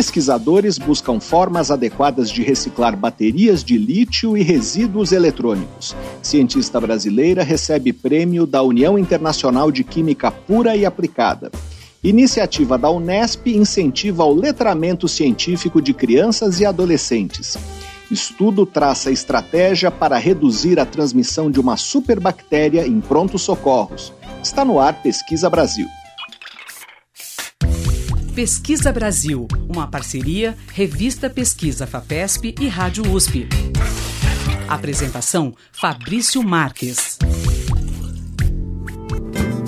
pesquisadores buscam formas adequadas de reciclar baterias de lítio e resíduos eletrônicos. Cientista brasileira recebe prêmio da União Internacional de Química Pura e Aplicada. Iniciativa da Unesp incentiva o letramento científico de crianças e adolescentes. Estudo traça estratégia para reduzir a transmissão de uma superbactéria em prontos socorros. Está no ar Pesquisa Brasil. Pesquisa Brasil, uma parceria Revista Pesquisa FAPESP e Rádio USP. Apresentação Fabrício Marques.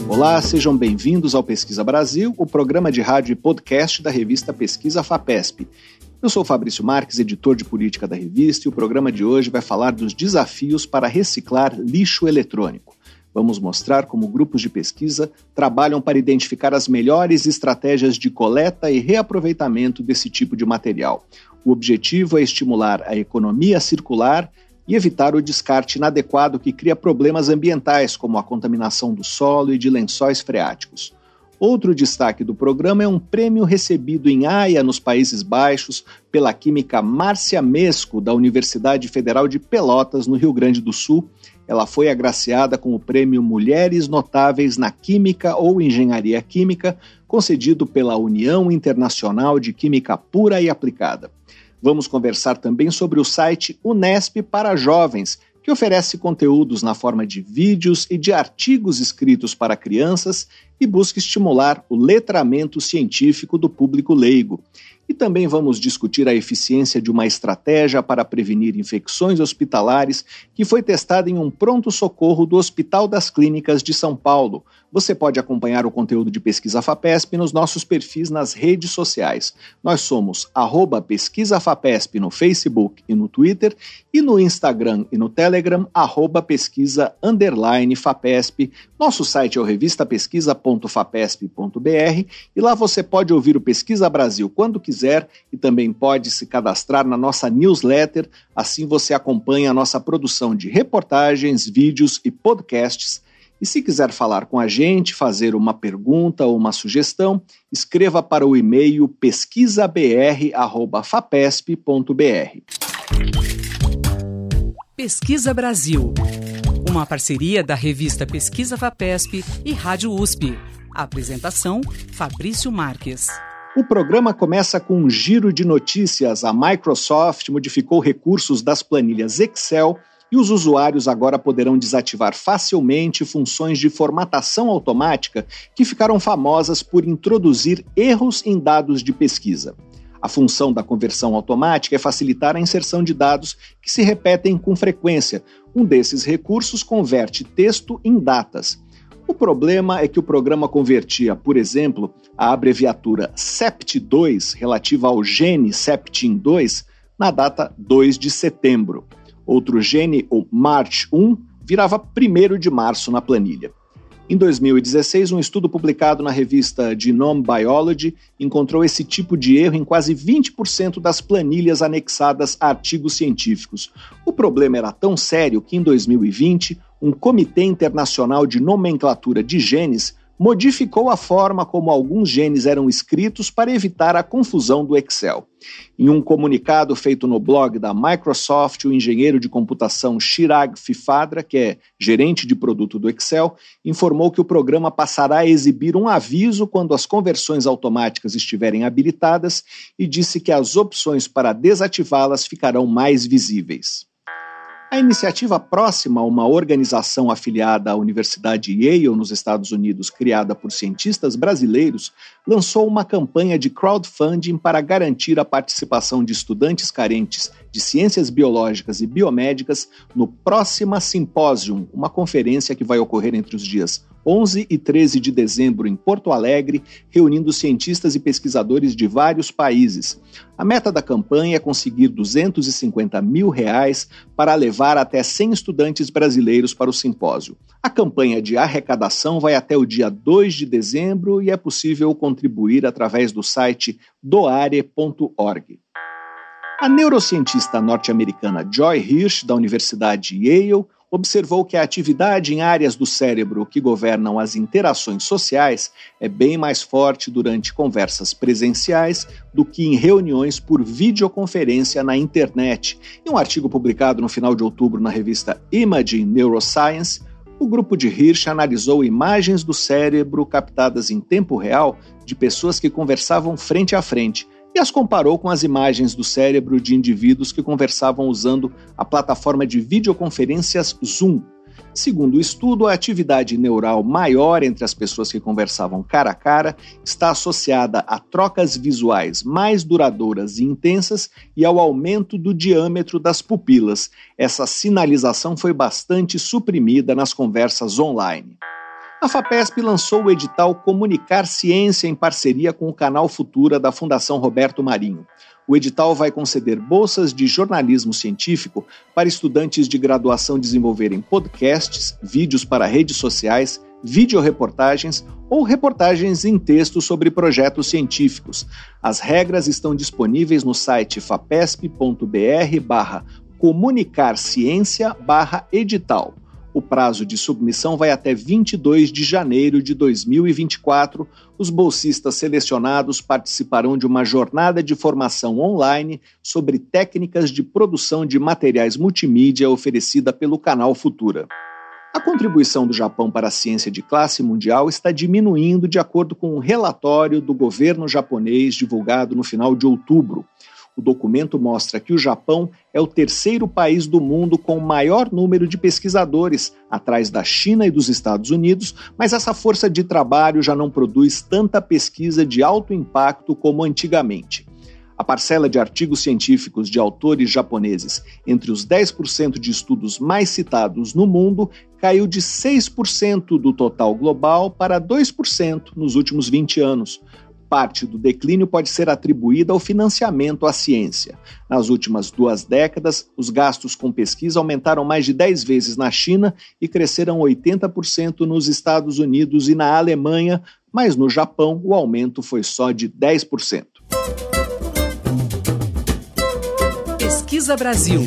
Olá, sejam bem-vindos ao Pesquisa Brasil, o programa de rádio e podcast da revista Pesquisa FAPESP. Eu sou Fabrício Marques, editor de política da revista, e o programa de hoje vai falar dos desafios para reciclar lixo eletrônico. Vamos mostrar como grupos de pesquisa trabalham para identificar as melhores estratégias de coleta e reaproveitamento desse tipo de material. O objetivo é estimular a economia circular e evitar o descarte inadequado que cria problemas ambientais, como a contaminação do solo e de lençóis freáticos. Outro destaque do programa é um prêmio recebido em Haia, nos Países Baixos, pela química Márcia Mesco, da Universidade Federal de Pelotas, no Rio Grande do Sul, ela foi agraciada com o prêmio Mulheres Notáveis na Química ou Engenharia Química, concedido pela União Internacional de Química Pura e Aplicada. Vamos conversar também sobre o site Unesp para Jovens, que oferece conteúdos na forma de vídeos e de artigos escritos para crianças e busca estimular o letramento científico do público leigo. E também vamos discutir a eficiência de uma estratégia para prevenir infecções hospitalares que foi testada em um pronto-socorro do Hospital das Clínicas de São Paulo. Você pode acompanhar o conteúdo de Pesquisa FAPESP nos nossos perfis nas redes sociais. Nós somos arroba Pesquisa FAPESP no Facebook e no Twitter e no Instagram e no Telegram, arroba pesquisa FAPESP. Nosso site é o revistapesquisa.fapesp.br e lá você pode ouvir o Pesquisa Brasil quando quiser quiser e também pode se cadastrar na nossa newsletter. Assim você acompanha a nossa produção de reportagens, vídeos e podcasts. E se quiser falar com a gente, fazer uma pergunta ou uma sugestão, escreva para o e-mail pesquisabr@fapesp.br. Pesquisa Brasil. Uma parceria da revista Pesquisa Fapesp e Rádio USP. apresentação: Fabrício Marques. O programa começa com um giro de notícias. A Microsoft modificou recursos das planilhas Excel e os usuários agora poderão desativar facilmente funções de formatação automática que ficaram famosas por introduzir erros em dados de pesquisa. A função da conversão automática é facilitar a inserção de dados que se repetem com frequência. Um desses recursos converte texto em datas. O problema é que o programa convertia, por exemplo, a abreviatura SEPT2, relativa ao gene Septin2, na data 2 de setembro. Outro gene, o MARCH1, virava 1 de março na planilha. Em 2016, um estudo publicado na revista Genome Biology encontrou esse tipo de erro em quase 20% das planilhas anexadas a artigos científicos. O problema era tão sério que, em 2020, um Comitê Internacional de Nomenclatura de Genes modificou a forma como alguns genes eram escritos para evitar a confusão do Excel. Em um comunicado feito no blog da Microsoft, o engenheiro de computação Chirag Fifadra, que é gerente de produto do Excel, informou que o programa passará a exibir um aviso quando as conversões automáticas estiverem habilitadas e disse que as opções para desativá-las ficarão mais visíveis. A iniciativa próxima a uma organização afiliada à Universidade Yale, nos Estados Unidos, criada por cientistas brasileiros, lançou uma campanha de crowdfunding para garantir a participação de estudantes carentes de ciências biológicas e biomédicas no Próxima Symposium, uma conferência que vai ocorrer entre os dias 11 e 13 de dezembro em Porto Alegre, reunindo cientistas e pesquisadores de vários países. A meta da campanha é conseguir 250 mil reais para levar até 100 estudantes brasileiros para o simpósio. A campanha de arrecadação vai até o dia 2 de dezembro e é possível contribuir através do site doare.org. A neurocientista norte-americana Joy Hirsch, da Universidade Yale, observou que a atividade em áreas do cérebro que governam as interações sociais é bem mais forte durante conversas presenciais do que em reuniões por videoconferência na internet. Em um artigo publicado no final de outubro na revista Imaging Neuroscience, o grupo de Hirsch analisou imagens do cérebro captadas em tempo real de pessoas que conversavam frente a frente e as comparou com as imagens do cérebro de indivíduos que conversavam usando a plataforma de videoconferências Zoom. Segundo o estudo, a atividade neural maior entre as pessoas que conversavam cara a cara está associada a trocas visuais mais duradouras e intensas e ao aumento do diâmetro das pupilas. Essa sinalização foi bastante suprimida nas conversas online. A FAPESP lançou o edital Comunicar Ciência em parceria com o canal Futura da Fundação Roberto Marinho. O edital vai conceder bolsas de jornalismo científico para estudantes de graduação desenvolverem podcasts, vídeos para redes sociais, videoreportagens ou reportagens em texto sobre projetos científicos. As regras estão disponíveis no site fapesp.br barra comunicar ciência barra edital. O prazo de submissão vai até 22 de janeiro de 2024. Os bolsistas selecionados participarão de uma jornada de formação online sobre técnicas de produção de materiais multimídia oferecida pelo canal Futura. A contribuição do Japão para a ciência de classe mundial está diminuindo de acordo com um relatório do governo japonês divulgado no final de outubro. O documento mostra que o Japão é o terceiro país do mundo com o maior número de pesquisadores, atrás da China e dos Estados Unidos, mas essa força de trabalho já não produz tanta pesquisa de alto impacto como antigamente. A parcela de artigos científicos de autores japoneses entre os 10% de estudos mais citados no mundo caiu de 6% do total global para 2% nos últimos 20 anos parte do declínio pode ser atribuída ao financiamento à ciência. Nas últimas duas décadas, os gastos com pesquisa aumentaram mais de 10 vezes na China e cresceram 80% nos Estados Unidos e na Alemanha, mas no Japão o aumento foi só de 10%. Pesquisa Brasil.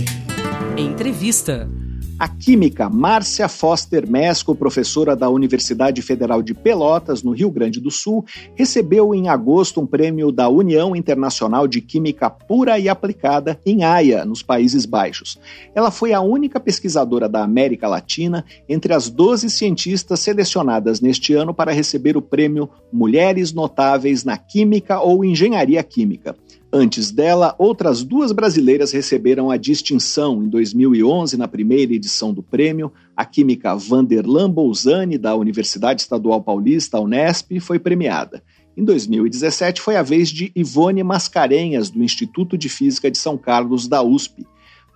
Entrevista. A química Márcia Foster Mesco, professora da Universidade Federal de Pelotas, no Rio Grande do Sul, recebeu em agosto um prêmio da União Internacional de Química Pura e Aplicada em Haia, nos Países Baixos. Ela foi a única pesquisadora da América Latina entre as 12 cientistas selecionadas neste ano para receber o prêmio Mulheres Notáveis na Química ou Engenharia Química. Antes dela, outras duas brasileiras receberam a distinção em 2011, na primeira edição do prêmio. A química Vanderlan Bolzani, da Universidade Estadual Paulista, Unesp, foi premiada. Em 2017, foi a vez de Ivone Mascarenhas, do Instituto de Física de São Carlos, da USP.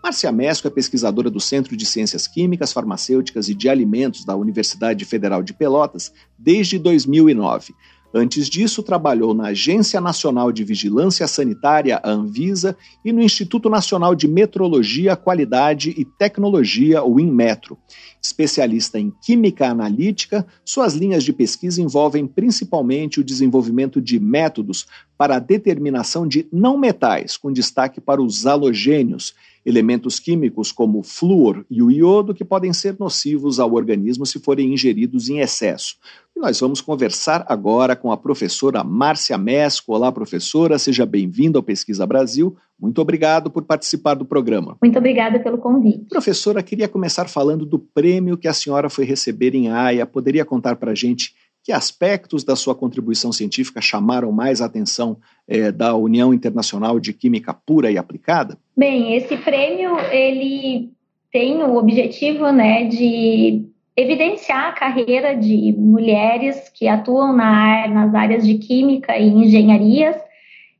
Márcia Mesco é pesquisadora do Centro de Ciências Químicas, Farmacêuticas e de Alimentos da Universidade Federal de Pelotas desde 2009. Antes disso, trabalhou na Agência Nacional de Vigilância Sanitária, Anvisa, e no Instituto Nacional de Metrologia, Qualidade e Tecnologia, o INMetro. Especialista em química analítica, suas linhas de pesquisa envolvem principalmente o desenvolvimento de métodos para a determinação de não metais, com destaque para os halogênios, elementos químicos como o flúor e o iodo que podem ser nocivos ao organismo se forem ingeridos em excesso. E nós vamos conversar agora com a professora Márcia Mesco. Olá, professora, seja bem-vinda ao Pesquisa Brasil. Muito obrigado por participar do programa. Muito obrigada pelo convite. Professora, queria começar falando do prêmio que a senhora foi receber em Haia. Poderia contar para a gente que aspectos da sua contribuição científica chamaram mais a atenção é, da União Internacional de Química Pura e Aplicada? Bem, esse prêmio ele tem o objetivo né, de evidenciar a carreira de mulheres que atuam na, nas áreas de química e engenharias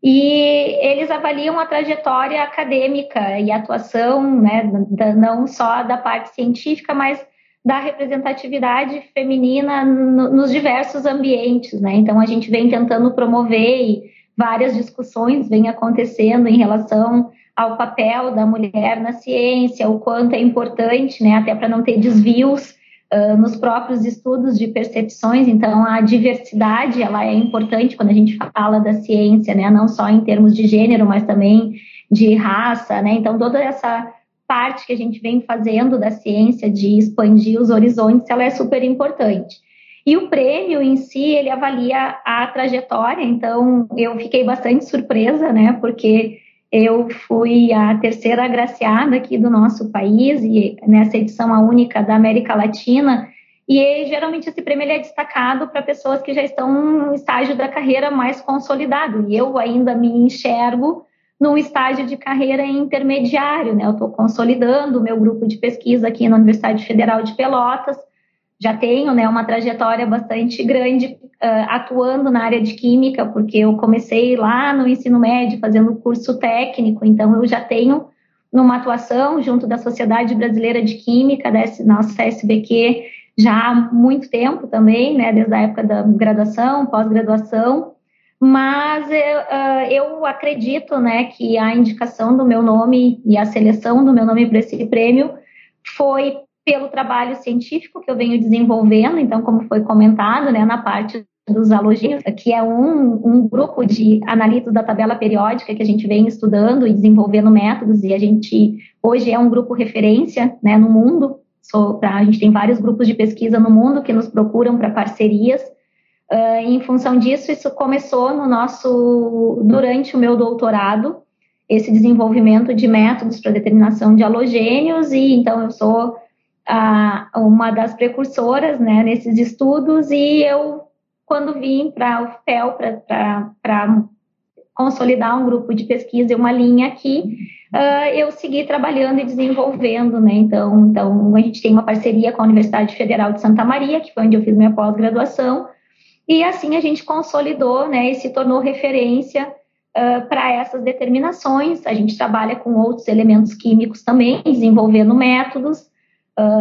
e eles avaliam a trajetória acadêmica e atuação, né, não só da parte científica, mas da representatividade feminina no, nos diversos ambientes, né? Então a gente vem tentando promover e várias discussões vêm acontecendo em relação ao papel da mulher na ciência, o quanto é importante, né? Até para não ter desvios uh, nos próprios estudos de percepções. Então a diversidade ela é importante quando a gente fala da ciência, né? Não só em termos de gênero, mas também de raça, né? Então toda essa parte que a gente vem fazendo da ciência de expandir os horizontes, ela é super importante. E o prêmio em si, ele avalia a trajetória, então eu fiquei bastante surpresa, né, porque eu fui a terceira agraciada aqui do nosso país e nessa edição a única da América Latina. E geralmente esse prêmio é destacado para pessoas que já estão no estágio da carreira mais consolidado. E eu ainda me enxergo num estágio de carreira intermediário, né? Eu estou consolidando o meu grupo de pesquisa aqui na Universidade Federal de Pelotas. Já tenho né, uma trajetória bastante grande uh, atuando na área de química, porque eu comecei lá no ensino médio fazendo curso técnico, então eu já tenho numa atuação junto da Sociedade Brasileira de Química, da nossa SBQ, já há muito tempo também, né, desde a época da graduação, pós-graduação, mas eu, uh, eu acredito né, que a indicação do meu nome e a seleção do meu nome para esse prêmio foi pelo trabalho científico que eu venho desenvolvendo, então, como foi comentado, né, na parte dos halogênios, que é um, um grupo de analistas da tabela periódica que a gente vem estudando e desenvolvendo métodos, e a gente hoje é um grupo referência né, no mundo. So, pra, a gente tem vários grupos de pesquisa no mundo que nos procuram para parcerias. Uh, em função disso, isso começou no nosso durante o meu doutorado, esse desenvolvimento de métodos para determinação de halogênios, e então eu sou uma das precursoras né, nesses estudos e eu, quando vim para o FPEL para consolidar um grupo de pesquisa e uma linha aqui, uh, eu segui trabalhando e desenvolvendo, né? Então, então, a gente tem uma parceria com a Universidade Federal de Santa Maria, que foi onde eu fiz minha pós-graduação, e assim a gente consolidou, né, e se tornou referência uh, para essas determinações. A gente trabalha com outros elementos químicos também, desenvolvendo métodos,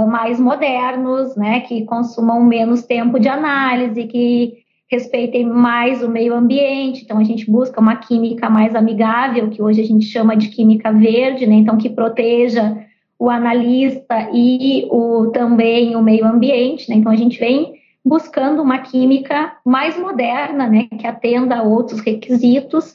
mais modernos, né, que consumam menos tempo de análise, que respeitem mais o meio ambiente. Então, a gente busca uma química mais amigável, que hoje a gente chama de química verde, né, então que proteja o analista e o, também o meio ambiente. Né, então, a gente vem buscando uma química mais moderna, né, que atenda a outros requisitos.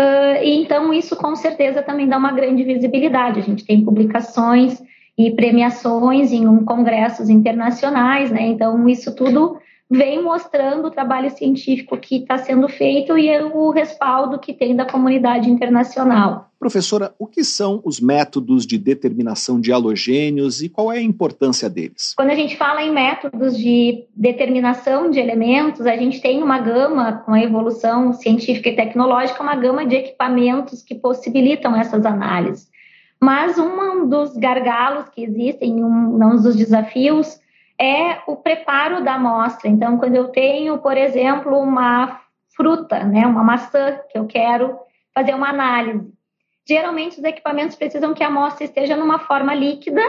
Uh, e então, isso com certeza também dá uma grande visibilidade. A gente tem publicações e premiações em congressos internacionais, né? Então, isso tudo vem mostrando o trabalho científico que está sendo feito e o respaldo que tem da comunidade internacional. Professora, o que são os métodos de determinação de halogênios e qual é a importância deles? Quando a gente fala em métodos de determinação de elementos, a gente tem uma gama, com a evolução científica e tecnológica, uma gama de equipamentos que possibilitam essas análises. Mas um dos gargalos que existem, um, dos desafios, é o preparo da amostra. Então, quando eu tenho, por exemplo, uma fruta, né, uma maçã, que eu quero fazer uma análise, geralmente os equipamentos precisam que a amostra esteja numa forma líquida,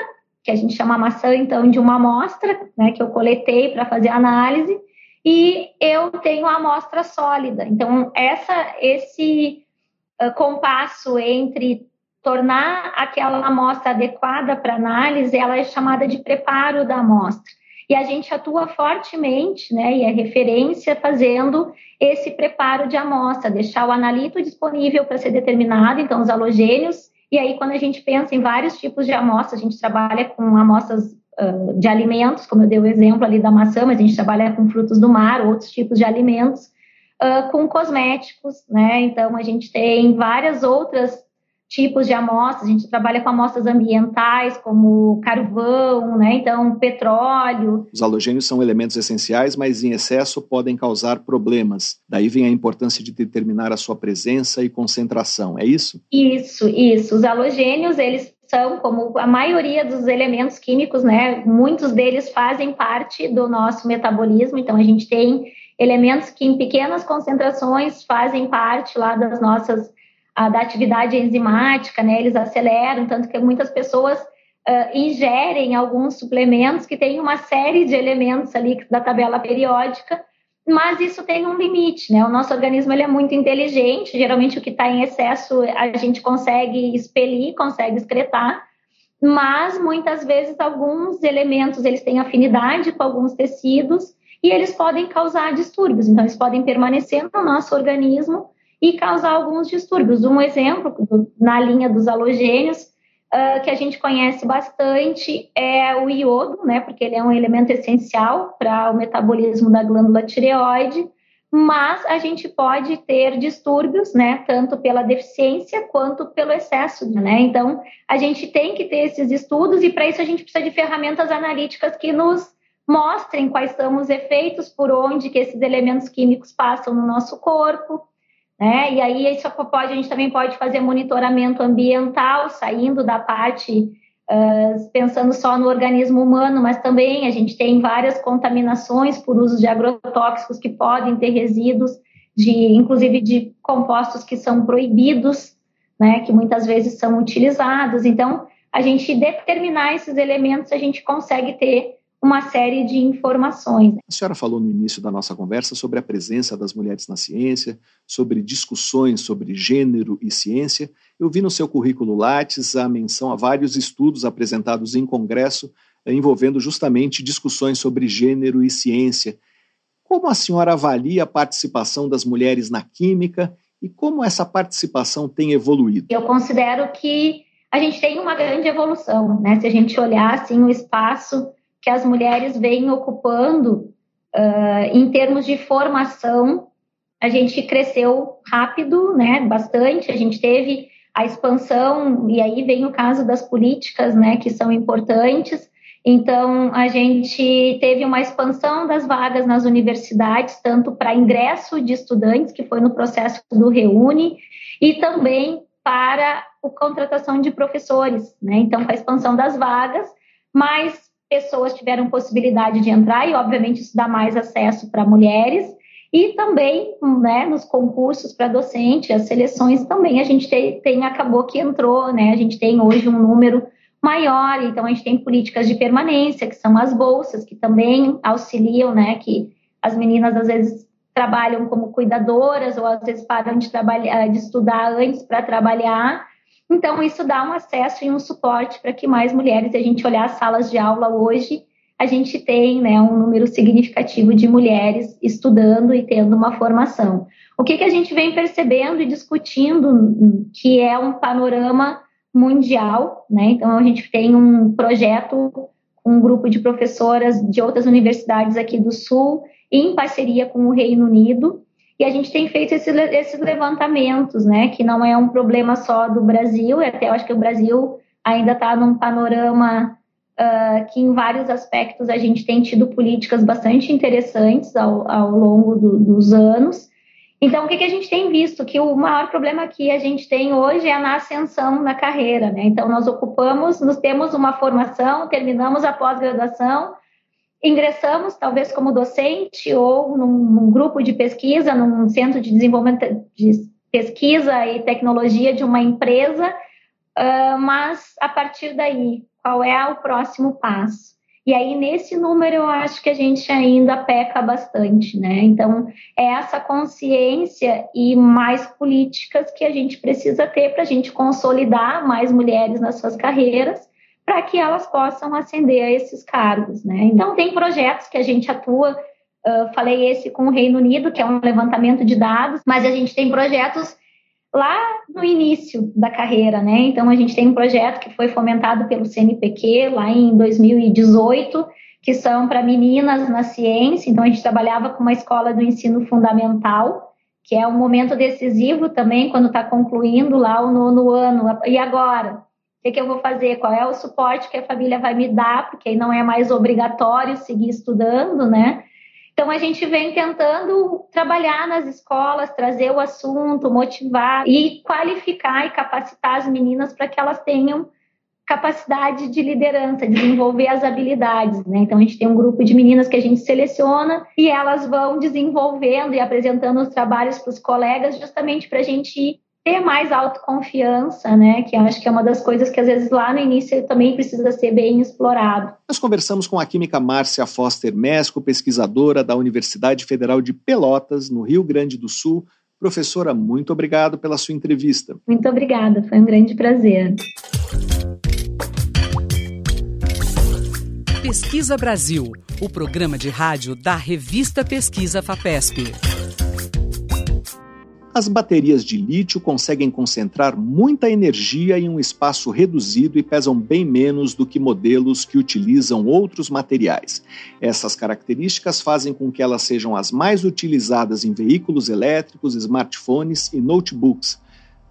que a gente chama maçã, então, de uma amostra, né, que eu coletei para fazer a análise, e eu tenho a amostra sólida. Então, essa, esse uh, compasso entre tornar aquela amostra adequada para análise, ela é chamada de preparo da amostra. E a gente atua fortemente, né, e é referência fazendo esse preparo de amostra, deixar o analito disponível para ser determinado, então os halogênios, e aí quando a gente pensa em vários tipos de amostras, a gente trabalha com amostras uh, de alimentos, como eu dei o exemplo ali da maçã, mas a gente trabalha com frutos do mar, outros tipos de alimentos, uh, com cosméticos, né, então a gente tem várias outras tipos de amostras, a gente trabalha com amostras ambientais, como carvão, né? então petróleo. Os halogênios são elementos essenciais, mas em excesso podem causar problemas. Daí vem a importância de determinar a sua presença e concentração, é isso? Isso, isso. Os halogênios, eles são, como a maioria dos elementos químicos, né? Muitos deles fazem parte do nosso metabolismo, então a gente tem elementos que em pequenas concentrações fazem parte lá das nossas a, da atividade enzimática, né? Eles aceleram, tanto que muitas pessoas uh, ingerem alguns suplementos que têm uma série de elementos ali da tabela periódica, mas isso tem um limite, né? O nosso organismo ele é muito inteligente, geralmente o que está em excesso a gente consegue expelir, consegue excretar, mas muitas vezes alguns elementos eles têm afinidade com alguns tecidos e eles podem causar distúrbios, então eles podem permanecer no nosso organismo e causar alguns distúrbios. Um exemplo, na linha dos halogênios, uh, que a gente conhece bastante é o iodo, né, porque ele é um elemento essencial para o metabolismo da glândula tireoide, mas a gente pode ter distúrbios, né, tanto pela deficiência quanto pelo excesso, né? Então, a gente tem que ter esses estudos e para isso a gente precisa de ferramentas analíticas que nos mostrem quais são os efeitos por onde que esses elementos químicos passam no nosso corpo, né? E aí isso pode, a gente também pode fazer monitoramento ambiental, saindo da parte uh, pensando só no organismo humano, mas também a gente tem várias contaminações por uso de agrotóxicos que podem ter resíduos de, inclusive de compostos que são proibidos, né? Que muitas vezes são utilizados. Então, a gente determinar esses elementos, a gente consegue ter uma série de informações. A senhora falou no início da nossa conversa sobre a presença das mulheres na ciência, sobre discussões sobre gênero e ciência. Eu vi no seu currículo Lattes a menção a vários estudos apresentados em congresso eh, envolvendo justamente discussões sobre gênero e ciência. Como a senhora avalia a participação das mulheres na química e como essa participação tem evoluído? Eu considero que a gente tem uma grande evolução, né? Se a gente olhar assim o espaço que as mulheres vêm ocupando uh, em termos de formação. A gente cresceu rápido, né, bastante. A gente teve a expansão e aí vem o caso das políticas, né, que são importantes. Então, a gente teve uma expansão das vagas nas universidades, tanto para ingresso de estudantes, que foi no processo do Reúne, e também para a contratação de professores. Né? Então, com a expansão das vagas, mas pessoas tiveram possibilidade de entrar e, obviamente, isso dá mais acesso para mulheres. E também, né, nos concursos para docente, as seleções também a gente tem, tem, acabou que entrou, né? A gente tem hoje um número maior, então a gente tem políticas de permanência, que são as bolsas, que também auxiliam, né? Que as meninas às vezes trabalham como cuidadoras ou às vezes param de trabalhar, de estudar antes para trabalhar então, isso dá um acesso e um suporte para que mais mulheres, a gente olhar as salas de aula hoje, a gente tem né, um número significativo de mulheres estudando e tendo uma formação. O que, que a gente vem percebendo e discutindo, que é um panorama mundial, né? Então, a gente tem um projeto com um grupo de professoras de outras universidades aqui do Sul, em parceria com o Reino Unido, e a gente tem feito esse, esses levantamentos, né? Que não é um problema só do Brasil, até eu acho que o Brasil ainda está num panorama uh, que, em vários aspectos, a gente tem tido políticas bastante interessantes ao, ao longo do, dos anos. Então, o que, que a gente tem visto? Que o maior problema que a gente tem hoje é na ascensão na carreira, né? Então, nós ocupamos, nós temos uma formação, terminamos a pós-graduação, ingressamos, talvez como docente ou num, num, grupo de pesquisa, num centro de desenvolvimento de pesquisa e tecnologia de uma empresa, uh, mas a partir daí, qual é o próximo passo? E aí, nesse número, eu acho que a gente ainda peca bastante, né? Então, é essa consciência e mais políticas que a gente precisa ter para a gente consolidar mais mulheres nas suas carreiras para que elas possam ascender a esses cargos. Né? Então, tem projetos que a gente atua, uh, falei esse com o Reino Unido, que é um levantamento de dados, mas a gente tem projetos lá no início da carreira, né? Então, a gente tem um projeto que foi fomentado pelo CNPq lá em 2018, que são para meninas na ciência. Então, a gente trabalhava com uma escola do ensino fundamental, que é um momento decisivo também, quando está concluindo lá o nono ano. E agora? O que, que, eu vou fazer? Qual é o suporte que a família vai me dar? Porque aí não é mais obrigatório seguir estudando, né? Então a gente vem tentando trabalhar nas escolas, trazer o assunto, motivar e qualificar e capacitar as meninas para que elas tenham capacidade de liderança, desenvolver as habilidades, né? Então a gente tem um grupo de meninas que a gente seleciona e elas vão desenvolvendo e apresentando os trabalhos para os colegas justamente para a gente ir ter mais autoconfiança, né? Que acho que é uma das coisas que às vezes lá no início também precisa ser bem explorado. Nós conversamos com a química Márcia Foster Mesco, pesquisadora da Universidade Federal de Pelotas, no Rio Grande do Sul. Professora, muito obrigado pela sua entrevista. Muito obrigada, foi um grande prazer. Pesquisa Brasil, o programa de rádio da revista Pesquisa FAPESP. As baterias de lítio conseguem concentrar muita energia em um espaço reduzido e pesam bem menos do que modelos que utilizam outros materiais. Essas características fazem com que elas sejam as mais utilizadas em veículos elétricos, smartphones e notebooks.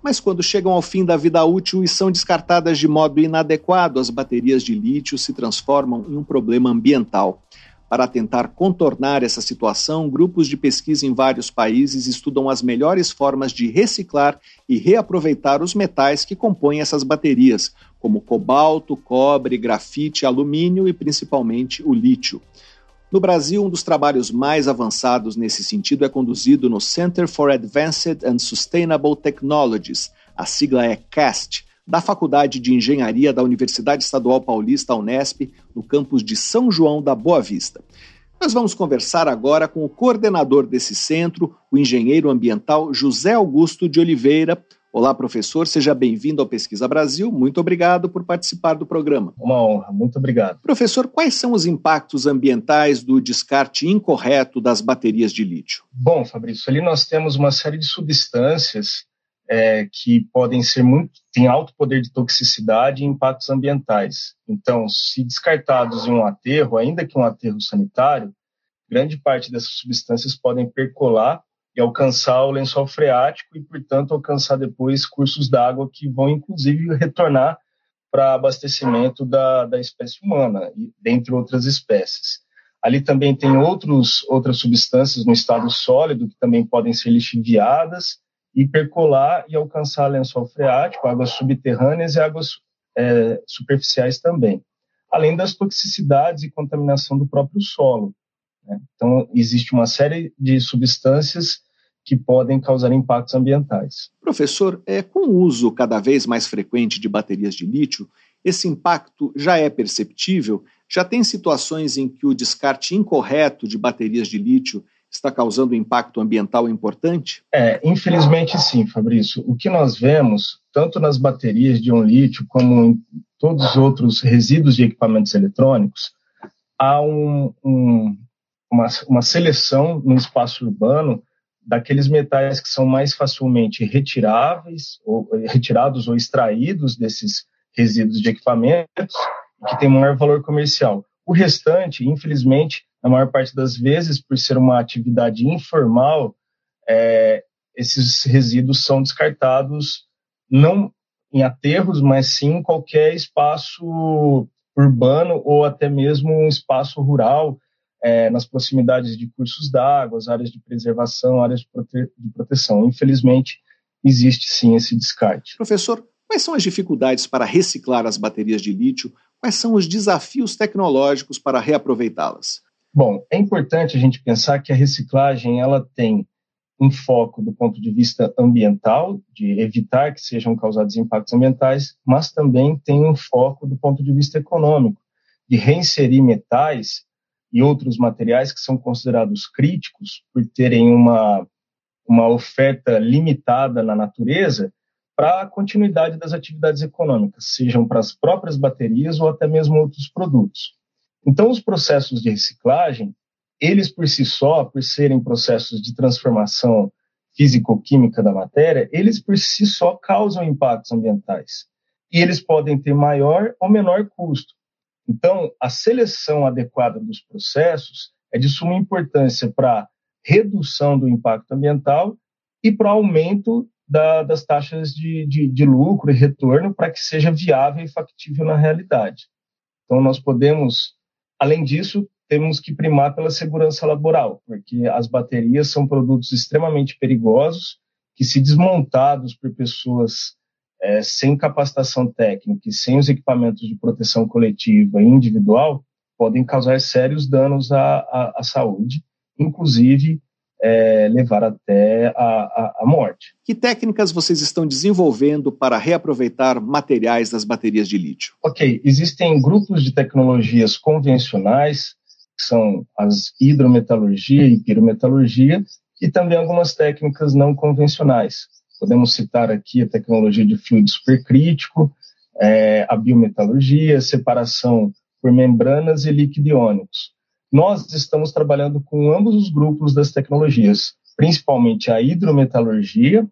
Mas quando chegam ao fim da vida útil e são descartadas de modo inadequado, as baterias de lítio se transformam em um problema ambiental. Para tentar contornar essa situação, grupos de pesquisa em vários países estudam as melhores formas de reciclar e reaproveitar os metais que compõem essas baterias, como cobalto, cobre, grafite, alumínio e principalmente o lítio. No Brasil, um dos trabalhos mais avançados nesse sentido é conduzido no Center for Advanced and Sustainable Technologies, a sigla é CAST, da Faculdade de Engenharia da Universidade Estadual Paulista, Unesp, no campus de São João da Boa Vista. Nós vamos conversar agora com o coordenador desse centro, o engenheiro ambiental José Augusto de Oliveira. Olá, professor, seja bem-vindo ao Pesquisa Brasil. Muito obrigado por participar do programa. Uma honra, muito obrigado. Professor, quais são os impactos ambientais do descarte incorreto das baterias de lítio? Bom, Fabrício, ali nós temos uma série de substâncias é, que podem ser muito, têm alto poder de toxicidade e impactos ambientais. Então, se descartados em um aterro, ainda que um aterro sanitário, grande parte dessas substâncias podem percolar e alcançar o lençol freático e, portanto, alcançar depois cursos d'água que vão, inclusive, retornar para abastecimento da, da espécie humana, dentre outras espécies. Ali também tem outros, outras substâncias no estado sólido que também podem ser lixiviadas e percolar e alcançar lençol freático, águas subterrâneas e águas é, superficiais também, além das toxicidades e contaminação do próprio solo. Né? Então, existe uma série de substâncias que podem causar impactos ambientais. Professor, é, com o uso cada vez mais frequente de baterias de lítio, esse impacto já é perceptível? Já tem situações em que o descarte incorreto de baterias de lítio está causando um impacto ambiental importante? É, infelizmente sim, Fabrício. O que nós vemos, tanto nas baterias de um lítio como em todos os outros resíduos de equipamentos eletrônicos, há um, um, uma, uma seleção no espaço urbano daqueles metais que são mais facilmente retiráveis, ou retirados ou extraídos desses resíduos de equipamentos, que tem maior valor comercial. O restante, infelizmente, na maior parte das vezes, por ser uma atividade informal, é, esses resíduos são descartados não em aterros, mas sim em qualquer espaço urbano ou até mesmo um espaço rural, é, nas proximidades de cursos d'água, áreas de preservação, áreas de, prote de proteção. Infelizmente, existe sim esse descarte. Professor, quais são as dificuldades para reciclar as baterias de lítio? Quais são os desafios tecnológicos para reaproveitá-las? Bom, é importante a gente pensar que a reciclagem ela tem um foco do ponto de vista ambiental, de evitar que sejam causados impactos ambientais, mas também tem um foco do ponto de vista econômico, de reinserir metais e outros materiais que são considerados críticos por terem uma, uma oferta limitada na natureza para a continuidade das atividades econômicas, sejam para as próprias baterias ou até mesmo outros produtos. Então, os processos de reciclagem, eles por si só, por serem processos de transformação físico-química da matéria, eles por si só causam impactos ambientais. E eles podem ter maior ou menor custo. Então, a seleção adequada dos processos é de suma importância para redução do impacto ambiental e para aumento da, das taxas de, de, de lucro e retorno para que seja viável e factível na realidade. Então, nós podemos Além disso, temos que primar pela segurança laboral, porque as baterias são produtos extremamente perigosos que, se desmontados por pessoas é, sem capacitação técnica e sem os equipamentos de proteção coletiva e individual, podem causar sérios danos à, à, à saúde, inclusive é, levar até a, a, a, morte. Que técnicas vocês estão desenvolvendo para reaproveitar materiais das baterias de lítio? Ok, existem grupos de tecnologias convencionais, que são as hidrometalurgia e pirometalurgia, e também algumas técnicas não convencionais. Podemos citar aqui a tecnologia de fluido supercrítico, é, a biometalurgia, separação por membranas e líquido iônicos. Nós estamos trabalhando com ambos os grupos das tecnologias, principalmente a hidrometalurgia,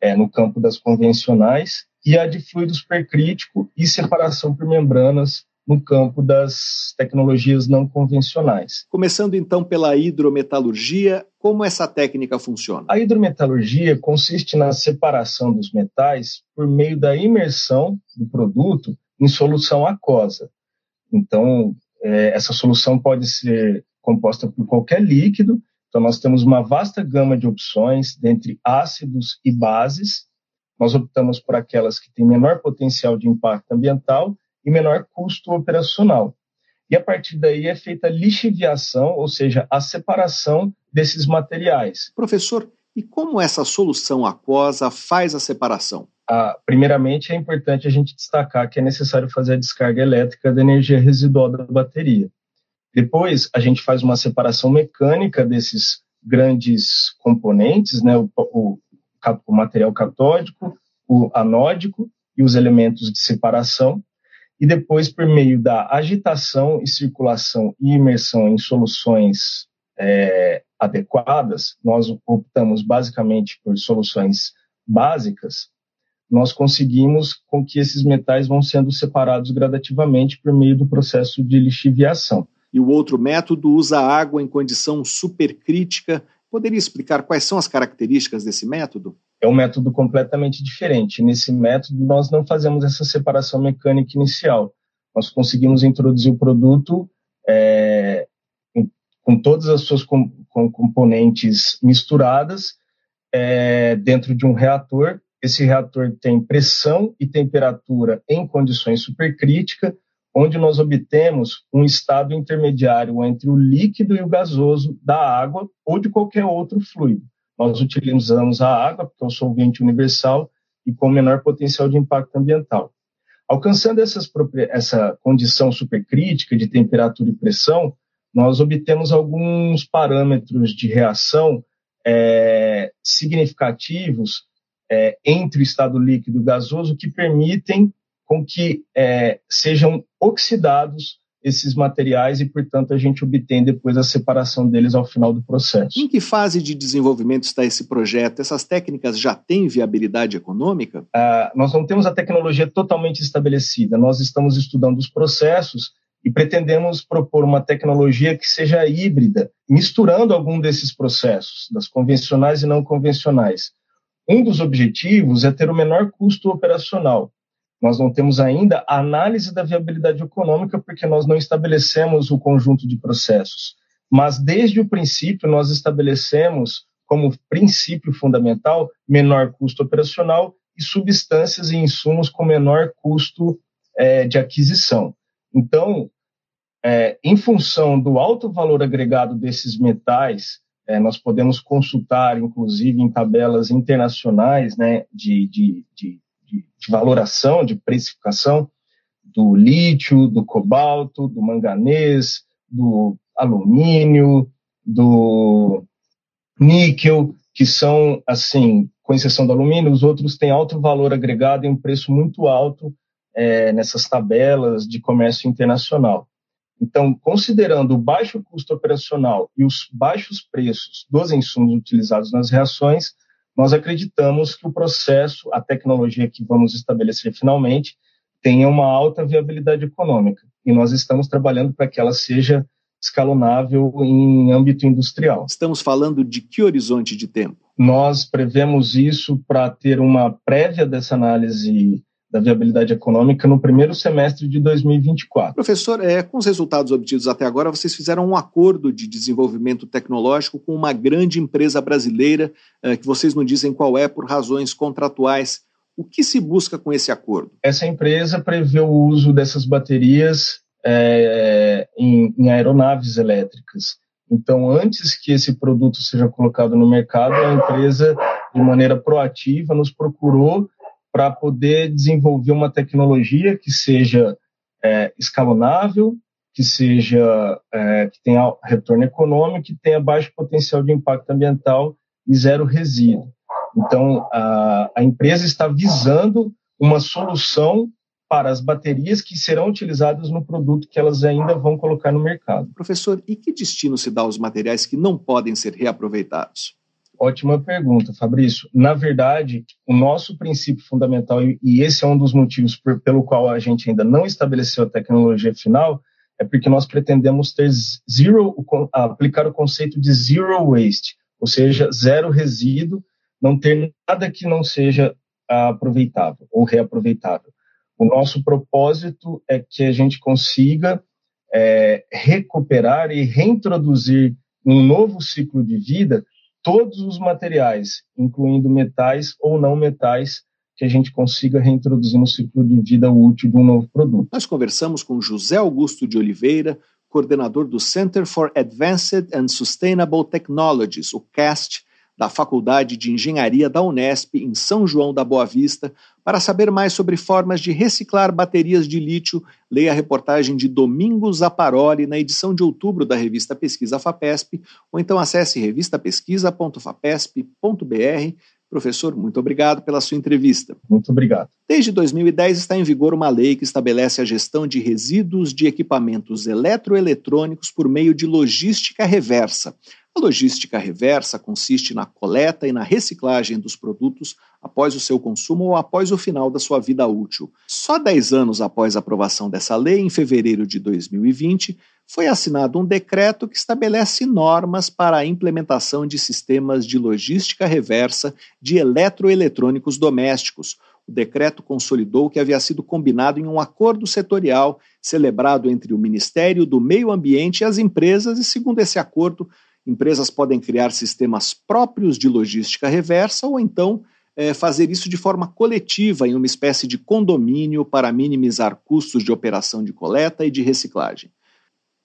é, no campo das convencionais, e a de fluido supercrítico e separação por membranas no campo das tecnologias não convencionais. Começando então pela hidrometalurgia, como essa técnica funciona? A hidrometalurgia consiste na separação dos metais por meio da imersão do produto em solução aquosa. Então, é, essa solução pode ser composta por qualquer líquido. Então, nós temos uma vasta gama de opções dentre ácidos e bases. Nós optamos por aquelas que têm menor potencial de impacto ambiental e menor custo operacional. E a partir daí é feita a lixiviação, ou seja, a separação desses materiais. Professor, e como essa solução aquosa faz a separação? Primeiramente, é importante a gente destacar que é necessário fazer a descarga elétrica da energia residual da bateria. Depois, a gente faz uma separação mecânica desses grandes componentes, né, o, o, o material catódico, o anódico e os elementos de separação e depois, por meio da agitação e circulação e imersão em soluções é, adequadas, nós optamos basicamente por soluções básicas, nós conseguimos com que esses metais vão sendo separados gradativamente por meio do processo de lixiviação. E o outro método usa água em condição supercrítica. Poderia explicar quais são as características desse método? é um método completamente diferente. Nesse método, nós não fazemos essa separação mecânica inicial. Nós conseguimos introduzir o produto é, com todas as suas com, com componentes misturadas é, dentro de um reator. Esse reator tem pressão e temperatura em condições supercríticas, onde nós obtemos um estado intermediário entre o líquido e o gasoso da água ou de qualquer outro fluido nós utilizamos a água, porque é um solvente universal e com menor potencial de impacto ambiental. Alcançando essas, essa condição supercrítica de temperatura e pressão, nós obtemos alguns parâmetros de reação é, significativos é, entre o estado líquido e gasoso que permitem com que é, sejam oxidados esses materiais e, portanto, a gente obtém depois a separação deles ao final do processo. Em que fase de desenvolvimento está esse projeto? Essas técnicas já têm viabilidade econômica? Ah, nós não temos a tecnologia totalmente estabelecida. Nós estamos estudando os processos e pretendemos propor uma tecnologia que seja híbrida, misturando algum desses processos, das convencionais e não convencionais. Um dos objetivos é ter o menor custo operacional, nós não temos ainda a análise da viabilidade econômica porque nós não estabelecemos o conjunto de processos. Mas desde o princípio nós estabelecemos como princípio fundamental menor custo operacional e substâncias e insumos com menor custo é, de aquisição. Então, é, em função do alto valor agregado desses metais, é, nós podemos consultar, inclusive, em tabelas internacionais né, de, de, de de, valoração, de precificação do lítio, do cobalto, do manganês, do alumínio, do níquel, que são, assim, com exceção do alumínio, os outros têm alto valor agregado e um preço muito alto é, nessas tabelas de comércio internacional. Então, considerando o baixo custo operacional e os baixos preços dos insumos utilizados nas reações, nós acreditamos que o processo, a tecnologia que vamos estabelecer finalmente, tenha uma alta viabilidade econômica. E nós estamos trabalhando para que ela seja escalonável em âmbito industrial. Estamos falando de que horizonte de tempo? Nós prevemos isso para ter uma prévia dessa análise da viabilidade econômica no primeiro semestre de 2024. Professor, é, com os resultados obtidos até agora, vocês fizeram um acordo de desenvolvimento tecnológico com uma grande empresa brasileira, é, que vocês não dizem qual é, por razões contratuais. O que se busca com esse acordo? Essa empresa prevê o uso dessas baterias é, em, em aeronaves elétricas. Então, antes que esse produto seja colocado no mercado, a empresa, de maneira proativa, nos procurou para poder desenvolver uma tecnologia que seja é, escalonável, que seja é, que tenha retorno econômico, que tenha baixo potencial de impacto ambiental e zero resíduo. Então, a, a empresa está visando uma solução para as baterias que serão utilizadas no produto que elas ainda vão colocar no mercado. Professor, e que destino se dá aos materiais que não podem ser reaproveitados? Ótima pergunta, Fabrício. Na verdade, o nosso princípio fundamental, e esse é um dos motivos por, pelo qual a gente ainda não estabeleceu a tecnologia final, é porque nós pretendemos ter zero, aplicar o conceito de zero waste, ou seja, zero resíduo, não ter nada que não seja aproveitável ou reaproveitável. O nosso propósito é que a gente consiga é, recuperar e reintroduzir um novo ciclo de vida todos os materiais, incluindo metais ou não metais, que a gente consiga reintroduzir no ciclo de vida útil de um novo produto. Nós conversamos com José Augusto de Oliveira, coordenador do Center for Advanced and Sustainable Technologies, o CAST, da Faculdade de Engenharia da Unesp, em São João da Boa Vista. Para saber mais sobre formas de reciclar baterias de lítio, leia a reportagem de Domingos Aparoli na edição de outubro da revista Pesquisa FAPESP, ou então acesse revistapesquisa.fapesp.br. Professor, muito obrigado pela sua entrevista. Muito obrigado. Desde 2010 está em vigor uma lei que estabelece a gestão de resíduos de equipamentos eletroeletrônicos por meio de logística reversa. A logística reversa consiste na coleta e na reciclagem dos produtos após o seu consumo ou após o final da sua vida útil. Só 10 anos após a aprovação dessa lei, em fevereiro de 2020, foi assinado um decreto que estabelece normas para a implementação de sistemas de logística reversa de eletroeletrônicos domésticos. O decreto consolidou o que havia sido combinado em um acordo setorial celebrado entre o Ministério do Meio Ambiente e as empresas, e, segundo esse acordo, Empresas podem criar sistemas próprios de logística reversa ou então é, fazer isso de forma coletiva, em uma espécie de condomínio para minimizar custos de operação de coleta e de reciclagem.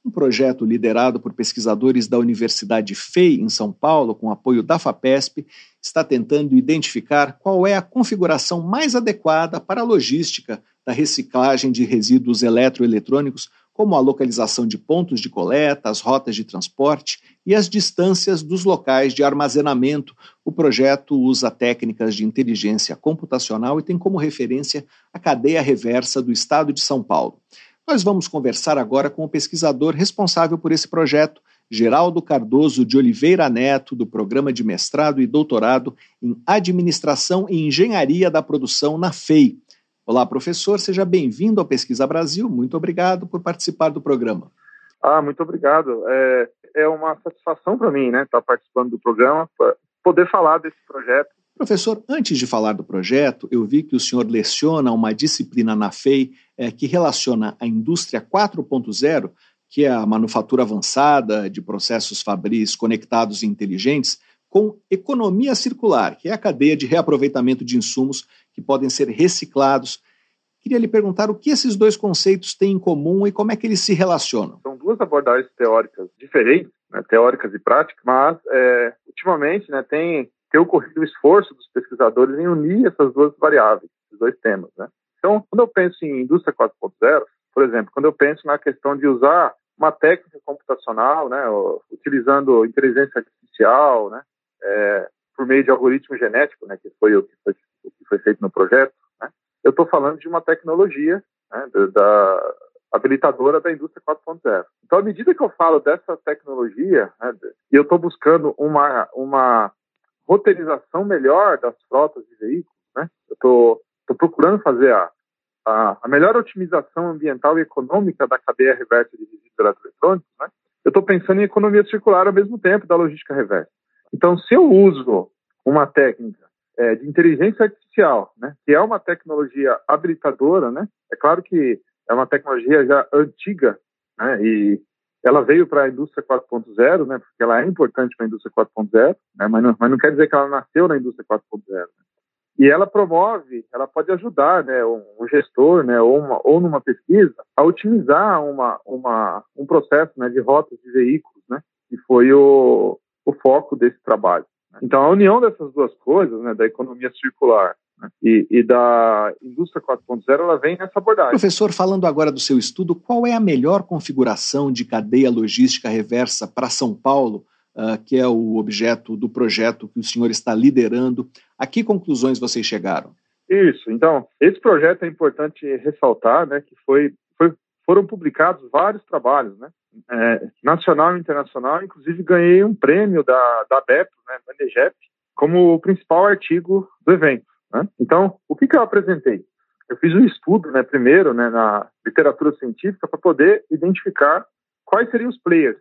Um projeto liderado por pesquisadores da Universidade FEI, em São Paulo, com apoio da FAPESP, está tentando identificar qual é a configuração mais adequada para a logística da reciclagem de resíduos eletroeletrônicos como a localização de pontos de coleta, as rotas de transporte e as distâncias dos locais de armazenamento. O projeto usa técnicas de inteligência computacional e tem como referência a cadeia reversa do estado de São Paulo. Nós vamos conversar agora com o pesquisador responsável por esse projeto, Geraldo Cardoso de Oliveira Neto, do programa de mestrado e doutorado em Administração e Engenharia da Produção na FEI. Olá, professor, seja bem-vindo ao Pesquisa Brasil. Muito obrigado por participar do programa. Ah, muito obrigado. É, é uma satisfação para mim, né, estar participando do programa, poder falar desse projeto. Professor, antes de falar do projeto, eu vi que o senhor leciona uma disciplina na FEI é, que relaciona a indústria 4.0, que é a manufatura avançada de processos fabris conectados e inteligentes, com economia circular, que é a cadeia de reaproveitamento de insumos que podem ser reciclados. Queria lhe perguntar o que esses dois conceitos têm em comum e como é que eles se relacionam. São duas abordagens teóricas diferentes, né, teóricas e práticas, mas é, ultimamente né, tem, tem ocorrido o esforço dos pesquisadores em unir essas duas variáveis, esses dois temas. Né? Então, quando eu penso em indústria 4.0, por exemplo, quando eu penso na questão de usar uma técnica computacional, né, utilizando inteligência artificial, né, é, por meio de algoritmo genético, né, que foi o que foi, o que foi feito no projeto, né, eu estou falando de uma tecnologia né, da, habilitadora da indústria 4.0. Então, à medida que eu falo dessa tecnologia, né, e eu estou buscando uma, uma roteirização melhor das frotas de veículos, né, eu estou procurando fazer a, a, a, melhor otimização ambiental e econômica da cadeia reversa de resíduos eletroeletrônicos, né, eu estou pensando em economia circular ao mesmo tempo da logística reversa. Então, se eu uso uma técnica é, de inteligência artificial, né, que é uma tecnologia habilitadora, né, é claro que é uma tecnologia já antiga, né, e ela veio para a indústria 4.0, né, porque ela é importante para a indústria 4.0, né, mas, não, mas não quer dizer que ela nasceu na indústria 4.0. Né. E ela promove, ela pode ajudar, né, um gestor, né, ou, uma, ou numa pesquisa, a otimizar uma, uma, um processo, né, de rotas de veículos, né, que foi o, o foco desse trabalho. Né? Então, a união dessas duas coisas, né, da economia circular né, e, e, da indústria 4.0, ela vem nessa abordagem. Professor, falando agora do seu estudo, qual é a melhor configuração de cadeia logística reversa para São Paulo, uh, que é o objeto do projeto que o senhor está liderando? A que conclusões vocês chegaram? Isso. Então, esse projeto é importante ressaltar, né, que foi, foi foram publicados vários trabalhos, né, é, nacional e internacional, inclusive ganhei um prêmio da, da BEP, né, Bandejep, como o principal artigo do evento. Né? Então, o que, que eu apresentei? Eu fiz um estudo, né, primeiro, né, na literatura científica, para poder identificar quais seriam os players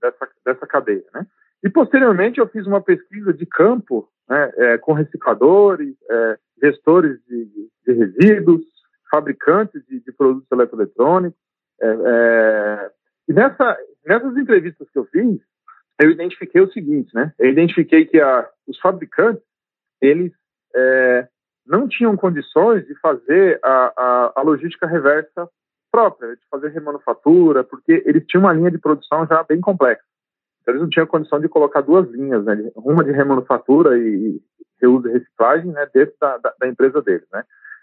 dessa, dessa cadeia. Né? E, posteriormente, eu fiz uma pesquisa de campo né, é, com recicladores, é, gestores de, de, resíduos, fabricantes de, de produtos eletroeletrônicos. É, é, e nessa, nessas entrevistas que eu fiz, eu identifiquei o seguinte, né? Eu identifiquei que a, os fabricantes, eles é, não tinham condições de fazer a, a, a, logística reversa própria, de fazer remanufatura, porque eles tinham uma linha de produção já bem complexa. Então, eles não tinham condição de colocar duas linhas, né? Uma de remanufatura e reuso e reciclagem, né? Dentro da, da, da empresa deles, né?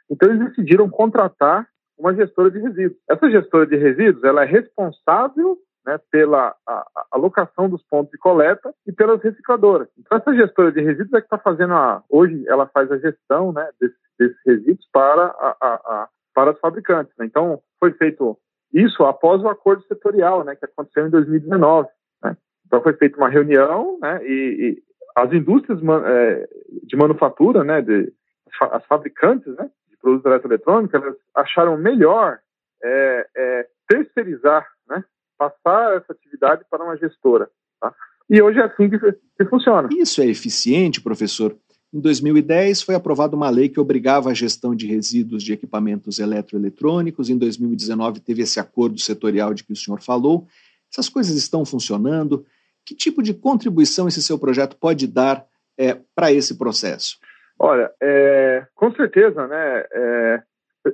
Então, eles decidiram contratar uma gestora de resíduos. Essa gestora de resíduos, ela é responsável né, pela a, a alocação dos pontos de coleta e pelas recicladoras. Então, essa gestora de resíduos é que está fazendo a. Hoje, ela faz a gestão né, desses, resíduos para, a, a, para os fabricantes. Né? Então, foi feito isso após o acordo setorial, né, que aconteceu em 2019. Né? Então, foi feita uma reunião né, e, e as indústrias é, de manufatura, né, de, as fabricantes né, produtos eletroeletrônicos, elas acharam melhor é, é, terceirizar passar essa atividade para uma gestora. Tá? E hoje é assim que, que funciona. Isso é eficiente, professor? Em 2010, foi aprovada uma lei que obrigava a gestão de resíduos de equipamentos eletroeletrônicos. Em 2019, teve esse acordo setorial de que o senhor falou. Essas coisas estão funcionando? Que tipo de contribuição esse seu projeto pode dar é, para esse processo? Olha, é, com certeza, né, é,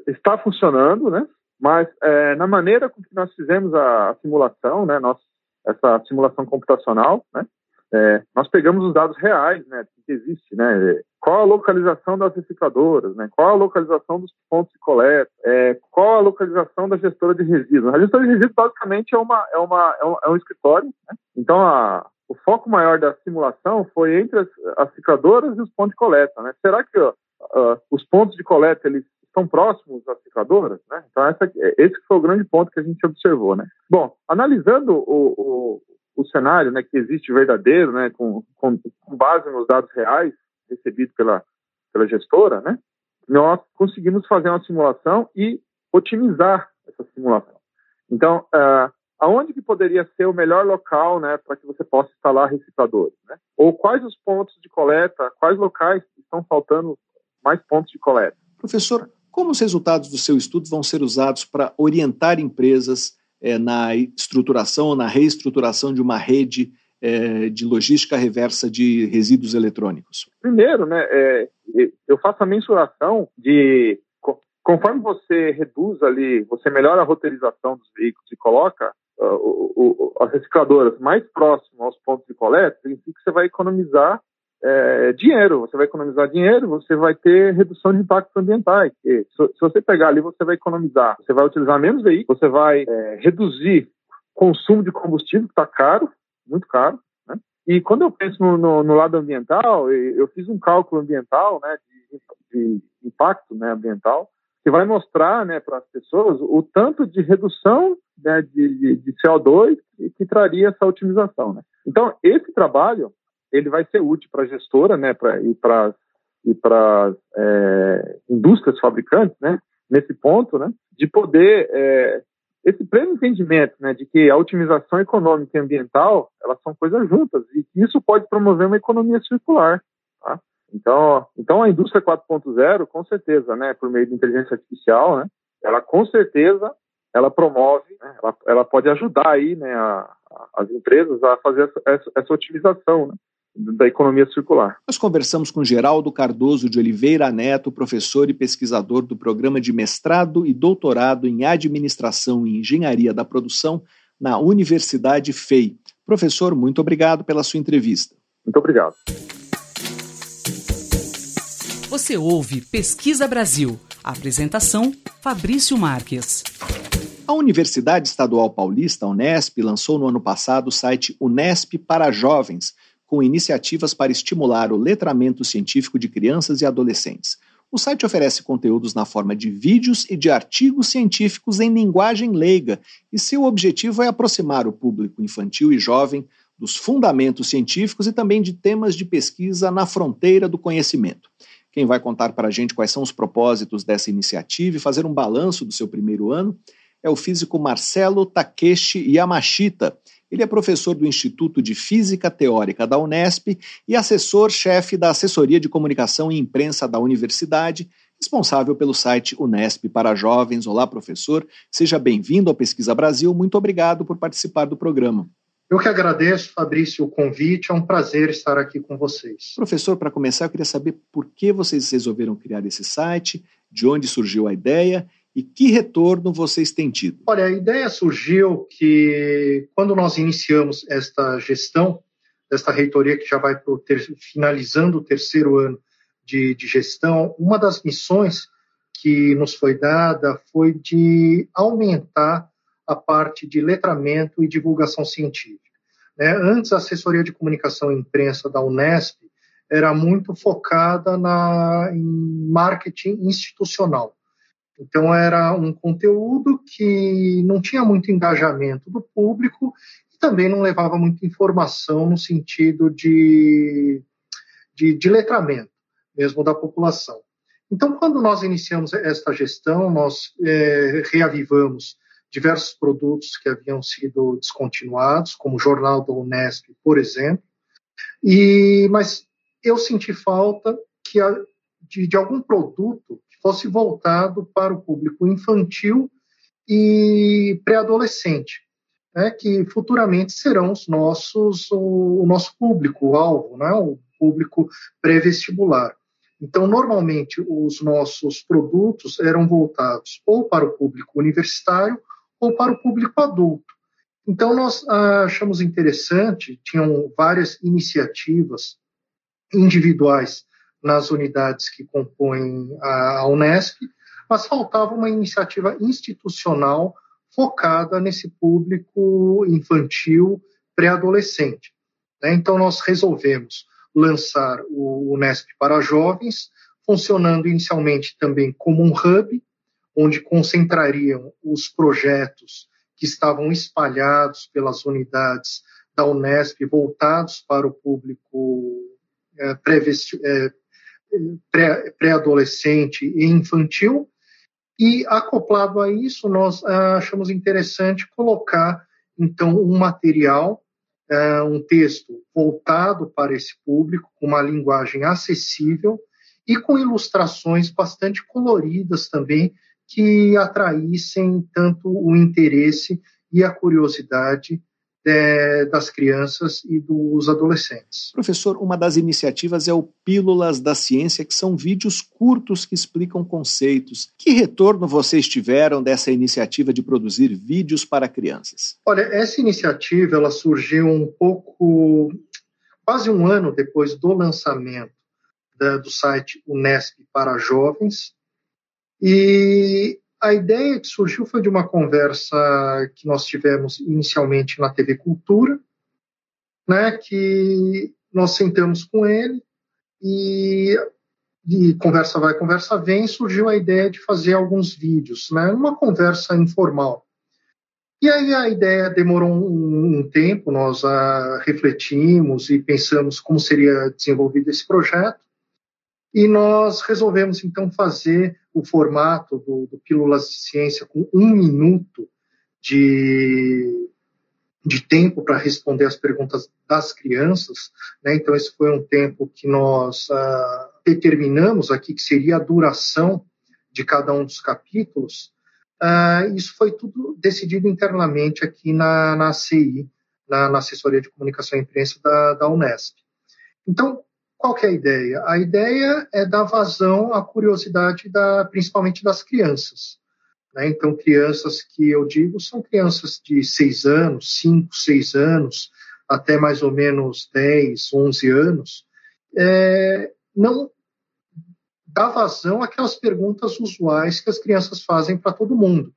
está funcionando, né? Mas é, na maneira com que nós fizemos a, simulação, né, nós, essa simulação computacional, né, é, nós pegamos os dados reais, né, que existe, né, qual a localização das recicladoras, né, qual a localização dos pontos de coleta, é, qual a localização da gestora de resíduos. A gestora de resíduos basicamente é uma é uma é um, é um escritório, né? então a, o foco maior da simulação foi entre as, as e os pontos de coleta, né? Será que ó, os pontos de coleta eles estão próximos das cicadoras, né? Então essa, esse foi o grande ponto que a gente observou, né? Bom, analisando o, o, o cenário, né, que existe verdadeiro, né, com, com, com, base nos dados reais recebidos pela pela gestora, né? Nós conseguimos fazer uma simulação e otimizar essa simulação. Então, uh, aonde que poderia ser o melhor local, né, para que você possa instalar recicladores, né? Ou quais os pontos de coleta, quais locais estão faltando mais pontos de coleta? Professor, como os resultados do seu estudo vão ser usados para orientar empresas é, na estruturação ou na reestruturação de uma rede é, de logística reversa de resíduos eletrônicos? Primeiro, né, é, eu faço a mensuração de conforme você reduz ali, você melhora a roteirização dos veículos e coloca as recicladoras mais próximas aos pontos de coleta, significa que você vai economizar é, dinheiro, você vai economizar dinheiro, você vai ter redução de impactos ambientais. se, se, você pegar ali, você vai economizar, você vai utilizar menos veículos, você vai é, reduzir consumo de combustível, que está caro, muito caro. Né? E quando eu penso no, no, no, lado ambiental, eu fiz um cálculo ambiental, né, de, de impacto né, ambiental, que vai mostrar né, para as pessoas o tanto de redução né, de, de, de CO2 que, que traria essa otimização. Né? Então, esse trabalho ele vai ser útil para a gestora, né, pra, e para e para é, indústrias fabricantes, né, nesse ponto, né, de poder é, esse pleno entendimento, né, de que a otimização econômica e ambiental elas são coisas juntas e que isso pode promover uma economia circular, tá? Então, então a indústria 4.0, com certeza, né, por meio de inteligência artificial, né, ela com certeza ela promove, né, ela, ela pode ajudar aí, né, a, a, as empresas a fazer essa, essa, essa otimização, né? da economia circular. Nós conversamos com Geraldo Cardoso de Oliveira Neto, professor e pesquisador do programa de mestrado e doutorado em Administração e Engenharia da Produção na Universidade FEI. Professor, muito obrigado pela sua entrevista. Muito obrigado. Você ouve Pesquisa Brasil. Apresentação: Fabrício Marques. A Universidade Estadual Paulista, Unesp, lançou no ano passado o site Unesp para Jovens com iniciativas para estimular o letramento científico de crianças e adolescentes. O site oferece conteúdos na forma de vídeos e de artigos científicos em linguagem leiga, e seu objetivo é aproximar o público infantil e jovem dos fundamentos científicos e também de temas de pesquisa na fronteira do conhecimento. Quem vai contar para a gente quais são os propósitos dessa iniciativa e fazer um balanço do seu primeiro ano é o físico Marcelo Takeshi Yamashita. Ele é professor do Instituto de Física Teórica da Unesp e assessor-chefe da Assessoria de Comunicação e Imprensa da Universidade, responsável pelo site Unesp para Jovens. Olá, professor. Seja bem-vindo ao Pesquisa Brasil. Muito obrigado por participar do programa. Eu que agradeço, Fabrício, o convite. É um prazer estar aqui com vocês. Professor, para começar, eu queria saber por que vocês resolveram criar esse site, de onde surgiu a ideia e que retorno vocês têm tido? Olha, a ideia surgiu que quando nós iniciamos esta gestão, desta reitoria que já vai ter, finalizando o terceiro ano de, de gestão, uma das missões que nos foi dada foi de aumentar a parte de letramento e divulgação científica. Né? Antes, a assessoria de comunicação e imprensa da Unesp era muito focada na, em marketing institucional. Então, era um conteúdo que não tinha muito engajamento do público e também não levava muita informação no sentido de, de, de letramento mesmo da população. Então, quando nós iniciamos esta gestão, nós é, reavivamos diversos produtos que haviam sido descontinuados, como o Jornal da Unesp, por exemplo, e, mas eu senti falta que a, de, de algum produto fosse voltado para o público infantil e pré-adolescente, né, que futuramente serão os nossos, o, o nosso público-alvo, né, o público pré-vestibular. Então, normalmente, os nossos produtos eram voltados ou para o público universitário ou para o público adulto. Então, nós ah, achamos interessante, tinham várias iniciativas individuais nas unidades que compõem a Unesp, mas faltava uma iniciativa institucional focada nesse público infantil pré-adolescente. Né? Então, nós resolvemos lançar o Unesp para jovens, funcionando inicialmente também como um hub, onde concentrariam os projetos que estavam espalhados pelas unidades da Unesp, voltados para o público é, é pré-adolescente e infantil, e acoplado a isso, nós ah, achamos interessante colocar, então, um material, ah, um texto voltado para esse público, com uma linguagem acessível e com ilustrações bastante coloridas também, que atraíssem tanto o interesse e a curiosidade é, das crianças e dos adolescentes. Professor, uma das iniciativas é o Pílulas da Ciência, que são vídeos curtos que explicam conceitos. Que retorno vocês tiveram dessa iniciativa de produzir vídeos para crianças? Olha, essa iniciativa ela surgiu um pouco, quase um ano depois do lançamento da, do site Unesp para Jovens, e a ideia que surgiu foi de uma conversa que nós tivemos inicialmente na TV Cultura, né, que nós sentamos com ele e, e conversa vai, conversa vem, surgiu a ideia de fazer alguns vídeos, né, uma conversa informal. E aí a ideia demorou um, um tempo, nós refletimos e pensamos como seria desenvolvido esse projeto, e nós resolvemos então fazer o formato do, do Pílulas de Ciência com um minuto de, de tempo para responder as perguntas das crianças. Né? Então, esse foi um tempo que nós ah, determinamos aqui, que seria a duração de cada um dos capítulos. Ah, isso foi tudo decidido internamente aqui na, na CI, na, na Assessoria de Comunicação e Imprensa da, da Unesp. Então, qual que é a ideia? A ideia é dar vazão à curiosidade, da, principalmente das crianças. Né? Então, crianças que eu digo são crianças de 6 anos, 5, 6 anos, até mais ou menos 10, 11 anos, é, não dá vazão àquelas perguntas usuais que as crianças fazem para todo mundo.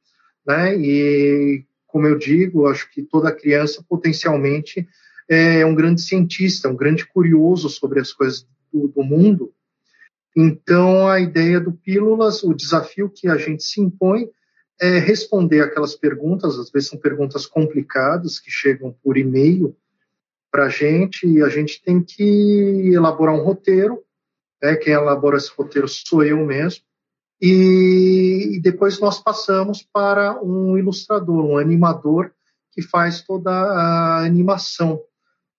Né? E, como eu digo, acho que toda criança potencialmente é um grande cientista, um grande curioso sobre as coisas do, do mundo. Então, a ideia do Pílulas, o desafio que a gente se impõe é responder aquelas perguntas, às vezes são perguntas complicadas que chegam por e-mail para a gente, e a gente tem que elaborar um roteiro. Né? Quem elabora esse roteiro sou eu mesmo. E, e depois nós passamos para um ilustrador, um animador, que faz toda a animação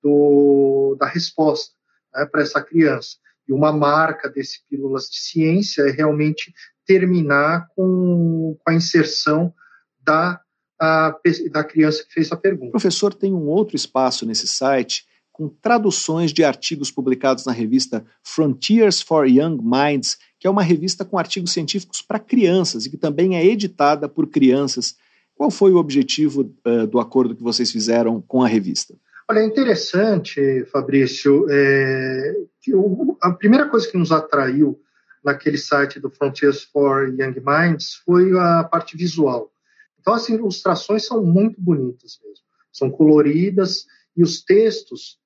do, da resposta né, para essa criança. E uma marca desse Pílulas de Ciência é realmente terminar com, com a inserção da, a, da criança que fez a pergunta. O professor tem um outro espaço nesse site com traduções de artigos publicados na revista Frontiers for Young Minds, que é uma revista com artigos científicos para crianças e que também é editada por crianças. Qual foi o objetivo uh, do acordo que vocês fizeram com a revista? Olha, é interessante, Fabrício, é, o, a primeira coisa que nos atraiu naquele site do Frontiers for Young Minds foi a parte visual. Então, as ilustrações são muito bonitas mesmo, são coloridas e os textos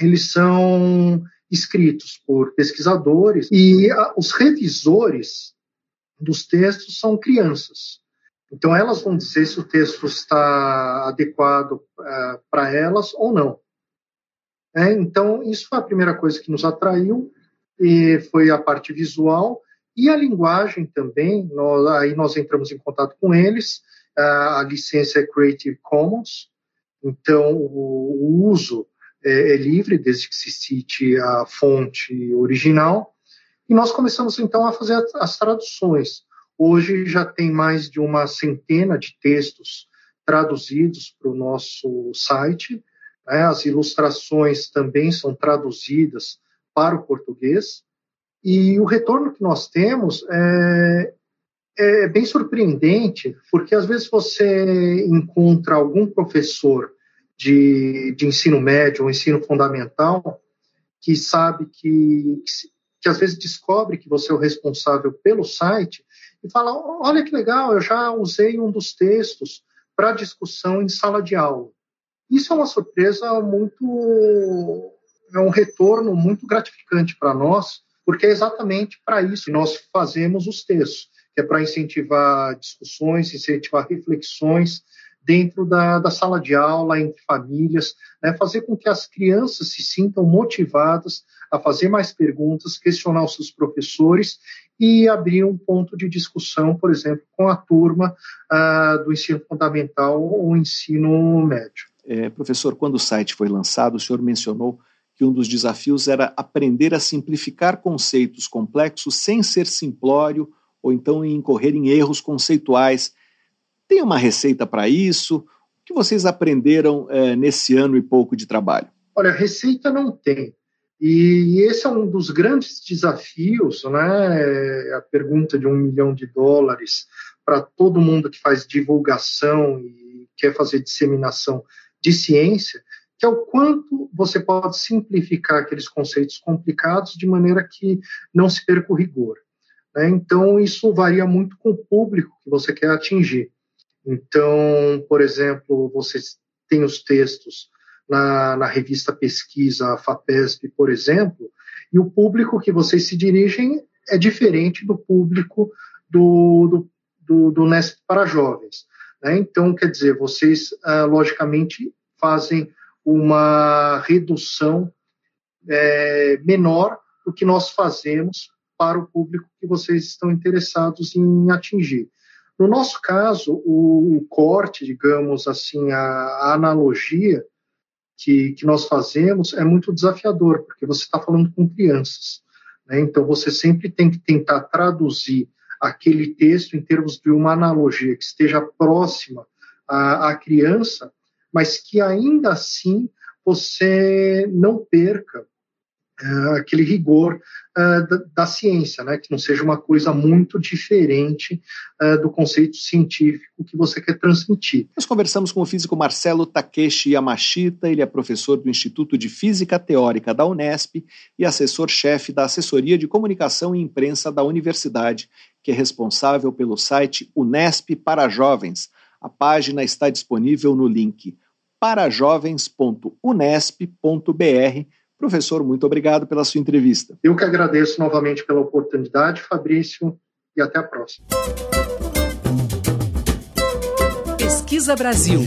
eles são escritos por pesquisadores e a, os revisores dos textos são crianças. Então, elas vão dizer se o texto está adequado uh, para elas ou não. É, então, isso foi a primeira coisa que nos atraiu, e foi a parte visual e a linguagem também. Nós, aí nós entramos em contato com eles. Uh, a licença é Creative Commons, então o, o uso é, é livre, desde que se cite a fonte original. E nós começamos então a fazer as traduções. Hoje já tem mais de uma centena de textos traduzidos para o nosso site. Né? As ilustrações também são traduzidas para o português. E o retorno que nós temos é, é bem surpreendente, porque às vezes você encontra algum professor de, de ensino médio ou ensino fundamental que sabe que, que, que às vezes descobre que você é o responsável pelo site e fala: olha que legal, eu já usei um dos textos para discussão em sala de aula. Isso é uma surpresa muito. é um retorno muito gratificante para nós, porque é exatamente para isso que nós fazemos os textos, que é para incentivar discussões, incentivar reflexões dentro da, da, sala de aula, entre famílias, né, fazer com que as crianças se sintam motivadas a fazer mais perguntas, questionar os seus professores e abrir um ponto de discussão, por exemplo, com a turma uh, do ensino fundamental ou ensino médio. É, professor, quando o site foi lançado, o senhor mencionou que um dos desafios era aprender a simplificar conceitos complexos sem ser simplório ou então incorrer em erros conceituais. Tem uma receita para isso? O que vocês aprenderam é, nesse ano e pouco de trabalho? Olha, receita não tem. E esse é um dos grandes desafios, né? A pergunta de um milhão de dólares para todo mundo que faz divulgação e quer fazer disseminação de ciência, que é o quanto você pode simplificar aqueles conceitos complicados de maneira que não se perca o rigor. Né? Então, isso varia muito com o público que você quer atingir. Então, por exemplo, você tem os textos na, na revista Pesquisa FAPESP, por exemplo, e o público que vocês se dirigem é diferente do público do, do, do, do Nesp para jovens. Né? Então, quer dizer, vocês, ah, logicamente, fazem uma redução é, menor do que nós fazemos para o público que vocês estão interessados em atingir. No nosso caso, o, o corte, digamos assim, a, a analogia que, que nós fazemos é muito desafiador, porque você está falando com crianças. Né? Então, você sempre tem que tentar traduzir aquele texto em termos de uma analogia que esteja próxima à, à criança, mas que ainda assim você não perca aquele rigor uh, da, da, ciência, né? que não seja uma coisa muito diferente uh, do conceito científico que você quer transmitir. Nós conversamos com o físico Marcelo Takeshi Yamashita, ele é professor do Instituto de Física Teórica da Unesp e assessor-chefe da Assessoria de Comunicação e Imprensa da Universidade, que é responsável pelo site Unesp para Jovens. A página está disponível no link parajovens.unesp.br Professor, muito obrigado pela sua entrevista. Eu que agradeço novamente pela oportunidade, Fabrício, e até a próxima. Pesquisa Brasil.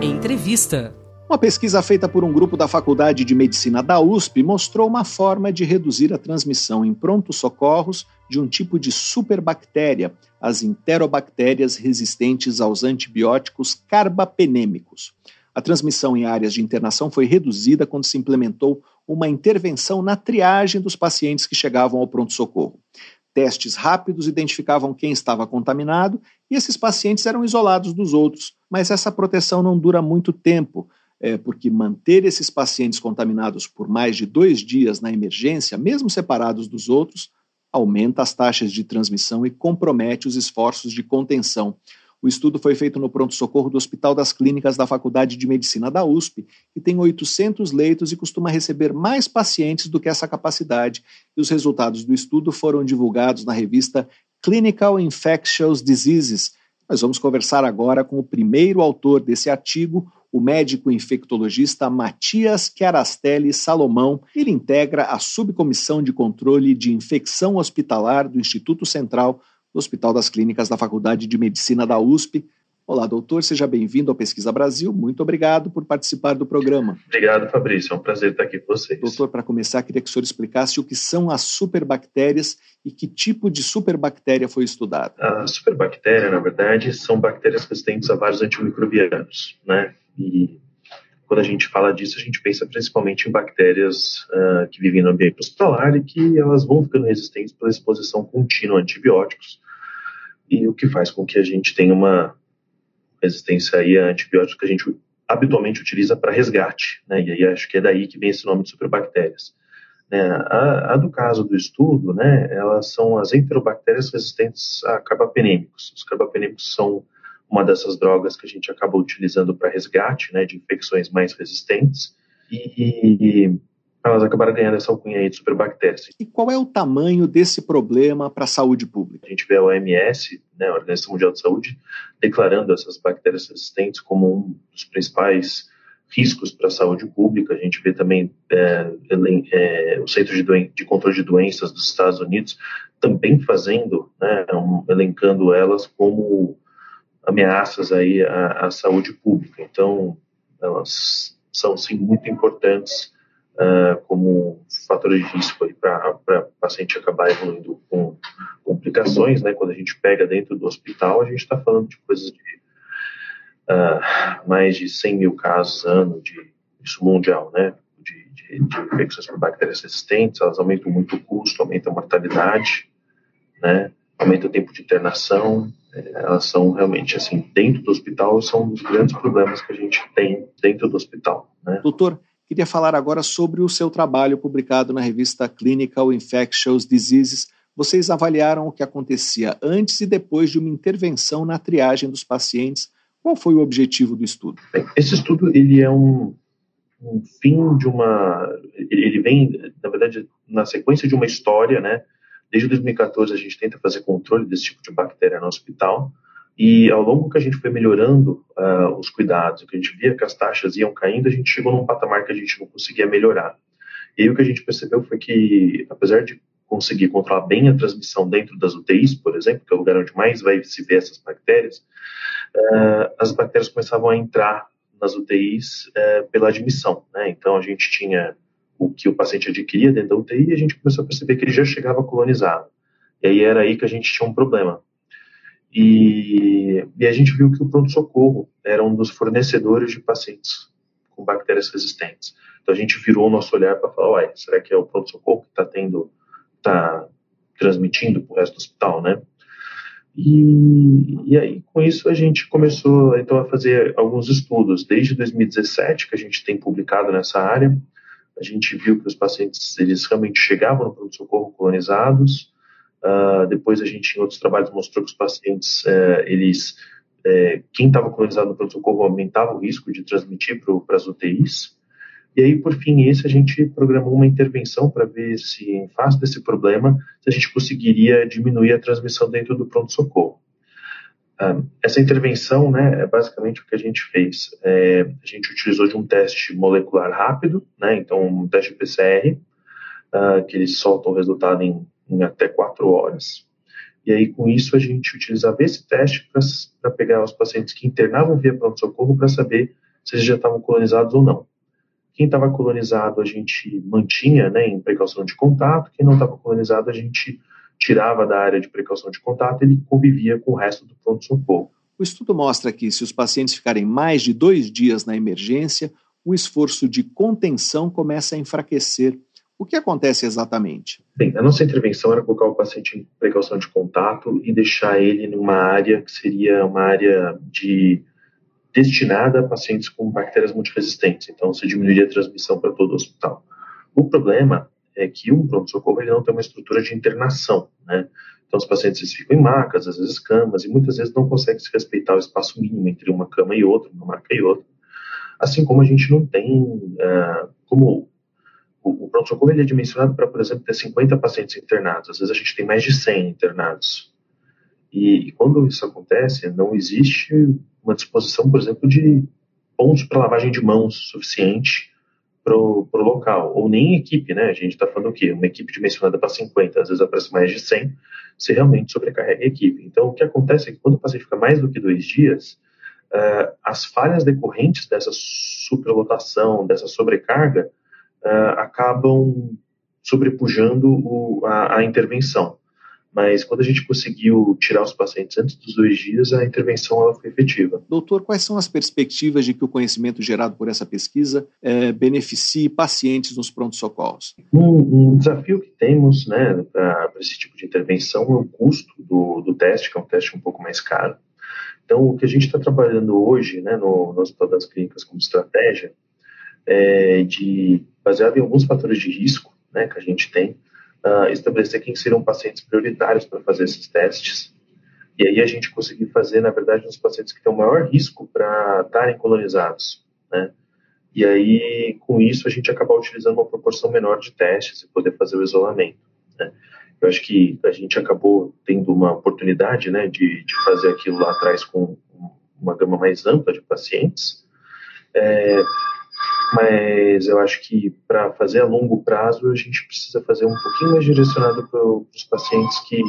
Entrevista. Uma pesquisa feita por um grupo da Faculdade de Medicina da USP mostrou uma forma de reduzir a transmissão em prontos socorros de um tipo de superbactéria, as enterobactérias resistentes aos antibióticos carbapenêmicos. A transmissão em áreas de internação foi reduzida quando se implementou uma intervenção na triagem dos pacientes que chegavam ao pronto-socorro. Testes rápidos identificavam quem estava contaminado e esses pacientes eram isolados dos outros, mas essa proteção não dura muito tempo, é, porque manter esses pacientes contaminados por mais de dois dias na emergência, mesmo separados dos outros, aumenta as taxas de transmissão e compromete os esforços de contenção. O estudo foi feito no pronto-socorro do Hospital das Clínicas da Faculdade de Medicina da USP, que tem 800 leitos e costuma receber mais pacientes do que essa capacidade. E os resultados do estudo foram divulgados na revista Clinical Infectious Diseases. Nós vamos conversar agora com o primeiro autor desse artigo, o médico infectologista Matias Chiarastelli Salomão. Ele integra a Subcomissão de Controle de Infecção Hospitalar do Instituto Central do Hospital das Clínicas da Faculdade de Medicina da USP. Olá, doutor, seja bem-vindo ao Pesquisa Brasil. Muito obrigado por participar do programa. Obrigado, Fabrício. É um prazer estar aqui com vocês. Doutor, para começar, queria que o senhor explicasse o que são as superbactérias e que tipo de superbactéria foi estudado. A superbactéria, na verdade, são bactérias resistentes a vários antimicrobianos, né? E quando a gente fala disso, a gente pensa principalmente em bactérias uh, que vivem no ambiente hospitalar e que elas vão ficando resistentes pela exposição contínua a antibióticos e o que faz com que a gente tenha uma resistência aí a antibióticos que a gente habitualmente utiliza para resgate, né? E aí acho que é daí que vem esse nome de superbactérias. Né? A, a, do caso do estudo, né? Elas são as enterobactérias resistentes a carbapenêmicos. Os carbapenêmicos são uma dessas drogas que a gente acaba utilizando para resgate, né? De infecções mais resistentes e elas acabaram ganhando essa alcunha aí de superbactérias. E qual é o tamanho desse problema para a saúde pública? A gente vê a OMS, né, a Organização Mundial de Saúde, declarando essas bactérias resistentes como um dos principais riscos para a saúde pública. A gente vê também é, é, o Centro de, de, Controle de Doenças dos Estados Unidos também fazendo, né, um, elencando elas como ameaças aí à, à saúde pública. Então, elas são sim muito importantes uh, como fatores de risco para o paciente acabar evoluindo com complicações, né? Quando a gente pega dentro do hospital, a gente está falando de coisas de uh, mais de 100 mil casos ano de isso mundial, né? De, de, de, infecções por bactérias resistentes, elas aumentam muito o custo, aumentam a mortalidade, né? Aumenta o tempo de internação, eh, elas são realmente assim dentro do hospital são um dos grandes problemas que a gente tem dentro do hospital. Né? Doutor, Queria falar agora sobre o seu trabalho publicado na revista Clinical Infectious Diseases. Vocês avaliaram o que acontecia antes e depois de uma intervenção na triagem dos pacientes. Qual foi o objetivo do estudo? Bem, esse estudo ele é um, um fim de uma. Ele vem, na verdade, na sequência de uma história, né? Desde 2014 a gente tenta fazer controle desse tipo de bactéria no hospital. E ao longo que a gente foi melhorando uh, os cuidados, que a gente via que as taxas iam caindo, a gente chegou num patamar que a gente não conseguia melhorar. E aí o que a gente percebeu foi que, apesar de conseguir controlar bem a transmissão dentro das UTIs, por exemplo, que é o lugar onde mais vai se ver essas bactérias, uh, as bactérias começavam a entrar nas UTIs uh, eh, pela admissão. Né? Então a gente tinha o que o paciente adquiria dentro da UTI e a gente começou a perceber que ele já chegava colonizado. E aí era aí que a gente tinha um problema e, e a gente viu que o pronto-socorro era um dos fornecedores de pacientes com bactérias resistentes. Então a gente virou o nosso olhar para falar, uai, será que é o pronto-socorro que está tendo, está transmitindo para o resto do hospital, né? E, e, aí, com isso, a gente começou então a fazer alguns estudos. Desde 2017, que a gente tem publicado nessa área, a gente viu que os pacientes eles realmente chegavam no pronto-socorro colonizados, Uh, depois a gente, em outros trabalhos, mostrou que os pacientes, uh, eles, uh, quem estava colonizado no pronto-socorro aumentava o risco de transmitir para as UTIs. E aí, por fim, esse a gente programou uma intervenção para ver se, em face desse problema, se a gente conseguiria diminuir a transmissão dentro do pronto-socorro. Ah, essa intervenção, né, é basicamente o que a gente fez. É, a gente utilizou de um teste molecular rápido, né, então um teste PCR, uh, que eles soltam o resultado em, em, até quatro horas. E aí, com isso, a gente utilizava esse teste para pegar os pacientes que internavam via pronto-socorro para saber se eles já estavam colonizados ou não. Quem estava colonizado, a gente mantinha né, em precaução de contato, quem não estava colonizado, a gente tirava da área de precaução de contato, ele convivia com o resto do pronto-socorro. O estudo mostra que, se os pacientes ficarem mais de dois dias na emergência, o esforço de contenção começa a enfraquecer. O que acontece exatamente? Bem, a nossa intervenção era colocar o paciente em precaução de contato e deixar ele numa área que seria uma área de destinada a pacientes com bactérias multiresistentes. Então, você diminuiria a transmissão para todo o hospital. O problema é que um pronto-socorro ele não tem uma estrutura de internação, né? Então, os pacientes ficam em macas, às vezes camas, e muitas vezes não conseguem se respeitar o espaço mínimo entre uma cama e outra, uma maca e outra. Assim como a gente não tem, uh, como o, pronto-socorro ele é dimensionado para, por exemplo, ter 50 pacientes internados, às vezes a gente tem mais de 100 internados. E, e quando isso acontece, não existe uma disposição, por exemplo, de pontos para lavagem de mãos suficiente para o local, ou nem equipe, né? A gente está falando o quê? Uma equipe dimensionada para 50, às vezes aparece mais de 100, você realmente sobrecarrega a equipe. Então, o que acontece é que quando o paciente fica mais do que dois dias, uh, as falhas decorrentes dessa superlotação, dessa sobrecarga, uh, acabam sobrepujando o, a, a intervenção mas quando a gente conseguiu tirar os pacientes antes dos dois dias, a intervenção ela foi efetiva. Doutor, quais são as perspectivas de que o conhecimento gerado por essa pesquisa é, beneficie pacientes nos pronto-socorros? Um, um, desafio que temos né, para esse tipo de intervenção é o custo do, do teste, que é um teste um pouco mais caro. Então, o que a gente está trabalhando hoje né, no, no Hospital das Clínicas como estratégia é de, baseado em alguns fatores de risco né, que a gente tem, uh, estabelecer quem seriam pacientes prioritários para fazer esses testes. E aí a gente conseguir fazer, na verdade, nos pacientes que têm o maior risco para estarem colonizados, né? E aí, com isso, a gente acabar utilizando uma proporção menor de testes e poder fazer o isolamento, né? Eu acho que a gente acabou tendo uma oportunidade, né, de, de fazer aquilo lá atrás com uma gama mais ampla de pacientes. É, mas eu acho que para fazer a longo prazo a gente precisa fazer um pouquinho mais direcionado para os pacientes que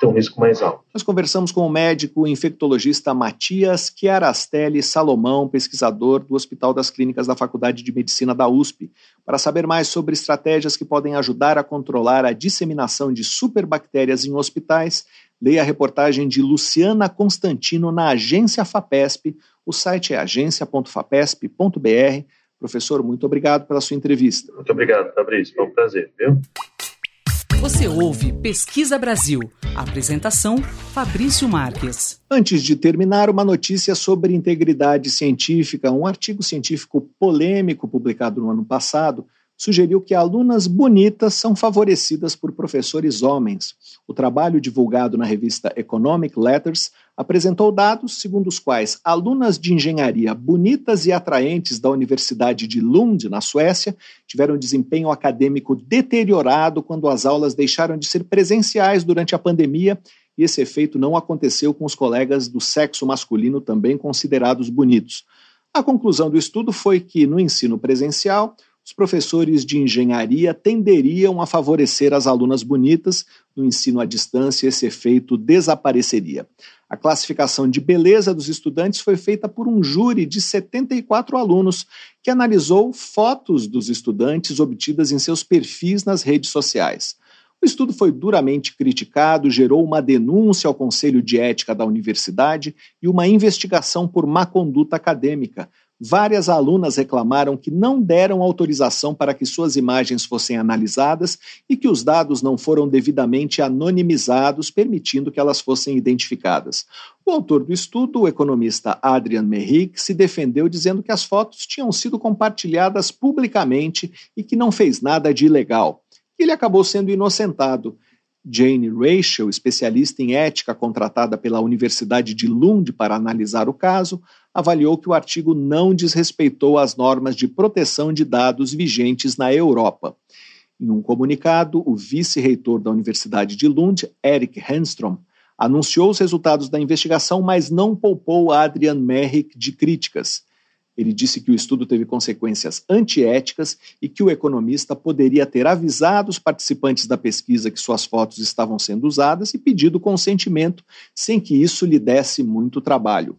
têm um risco mais alto. Nós conversamos com o médico infectologista Matias Chiarastelli Salomão, pesquisador do Hospital das Clínicas da Faculdade de Medicina da USP, para saber mais sobre estratégias que podem ajudar a controlar a disseminação de superbactérias em hospitais. Leia a reportagem de Luciana Constantino na agência FAPESP. O site é agência.fapesp.br Professor, muito obrigado pela sua entrevista. Muito obrigado, Fabrício. Foi um prazer, viu? Você ouve Pesquisa Brasil. Apresentação: Fabrício Marques. Antes de terminar, uma notícia sobre integridade científica. Um artigo científico polêmico publicado no ano passado sugeriu que alunas bonitas são favorecidas por professores homens. O trabalho divulgado na revista Economic Letters apresentou dados segundo os quais alunas de engenharia bonitas e atraentes da Universidade de Lund, na Suécia, tiveram desempenho acadêmico deteriorado quando as aulas deixaram de ser presenciais durante a pandemia e esse efeito não aconteceu com os colegas do sexo masculino também considerados bonitos. A conclusão do estudo foi que, no ensino presencial, os professores de engenharia tenderiam a favorecer as alunas bonitas, no ensino à distância, esse efeito desapareceria. A classificação de beleza dos estudantes foi feita por um júri de 74 alunos, que analisou fotos dos estudantes obtidas em seus perfis nas redes sociais. O estudo foi duramente criticado, gerou uma denúncia ao Conselho de Ética da Universidade e uma investigação por má conduta acadêmica, várias alunas reclamaram que não deram autorização para que suas imagens fossem analisadas e que os dados não foram devidamente anonimizados, permitindo que elas fossem identificadas. O autor do estudo, o economista Adrian Merrick, se defendeu dizendo que as fotos tinham sido compartilhadas publicamente e que não fez nada de ilegal. Ele acabou sendo inocentado. Jane Rachel, especialista em ética contratada pela Universidade de Lund para analisar o caso, avaliou que o artigo não desrespeitou as normas de proteção de dados vigentes na Europa. Em um comunicado, o vice-reitor da Universidade de Lund, Eric Henstrom, anunciou os resultados da investigação, mas não poupou Adrian Merrick de críticas. Ele disse que o estudo teve consequências antiéticas e que o economista poderia ter avisado os participantes da pesquisa que suas fotos estavam sendo usadas e pedido consentimento, sem que isso lhe desse muito trabalho.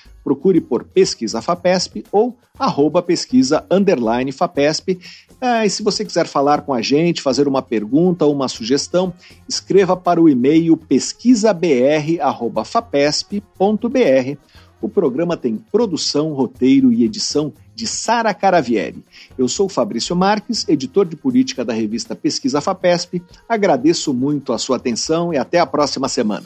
Procure por Pesquisa FAPESP ou arroba pesquisa underline FAPESP é, e se você quiser falar com a gente, fazer uma pergunta ou uma sugestão, escreva para o e-mail pesquisabr.fapesp.br. O programa tem produção, roteiro e edição de Sara Caravieri. Eu sou Fabrício Marques, editor de política da revista Pesquisa FAPESP. Agradeço muito a sua atenção e até a próxima semana.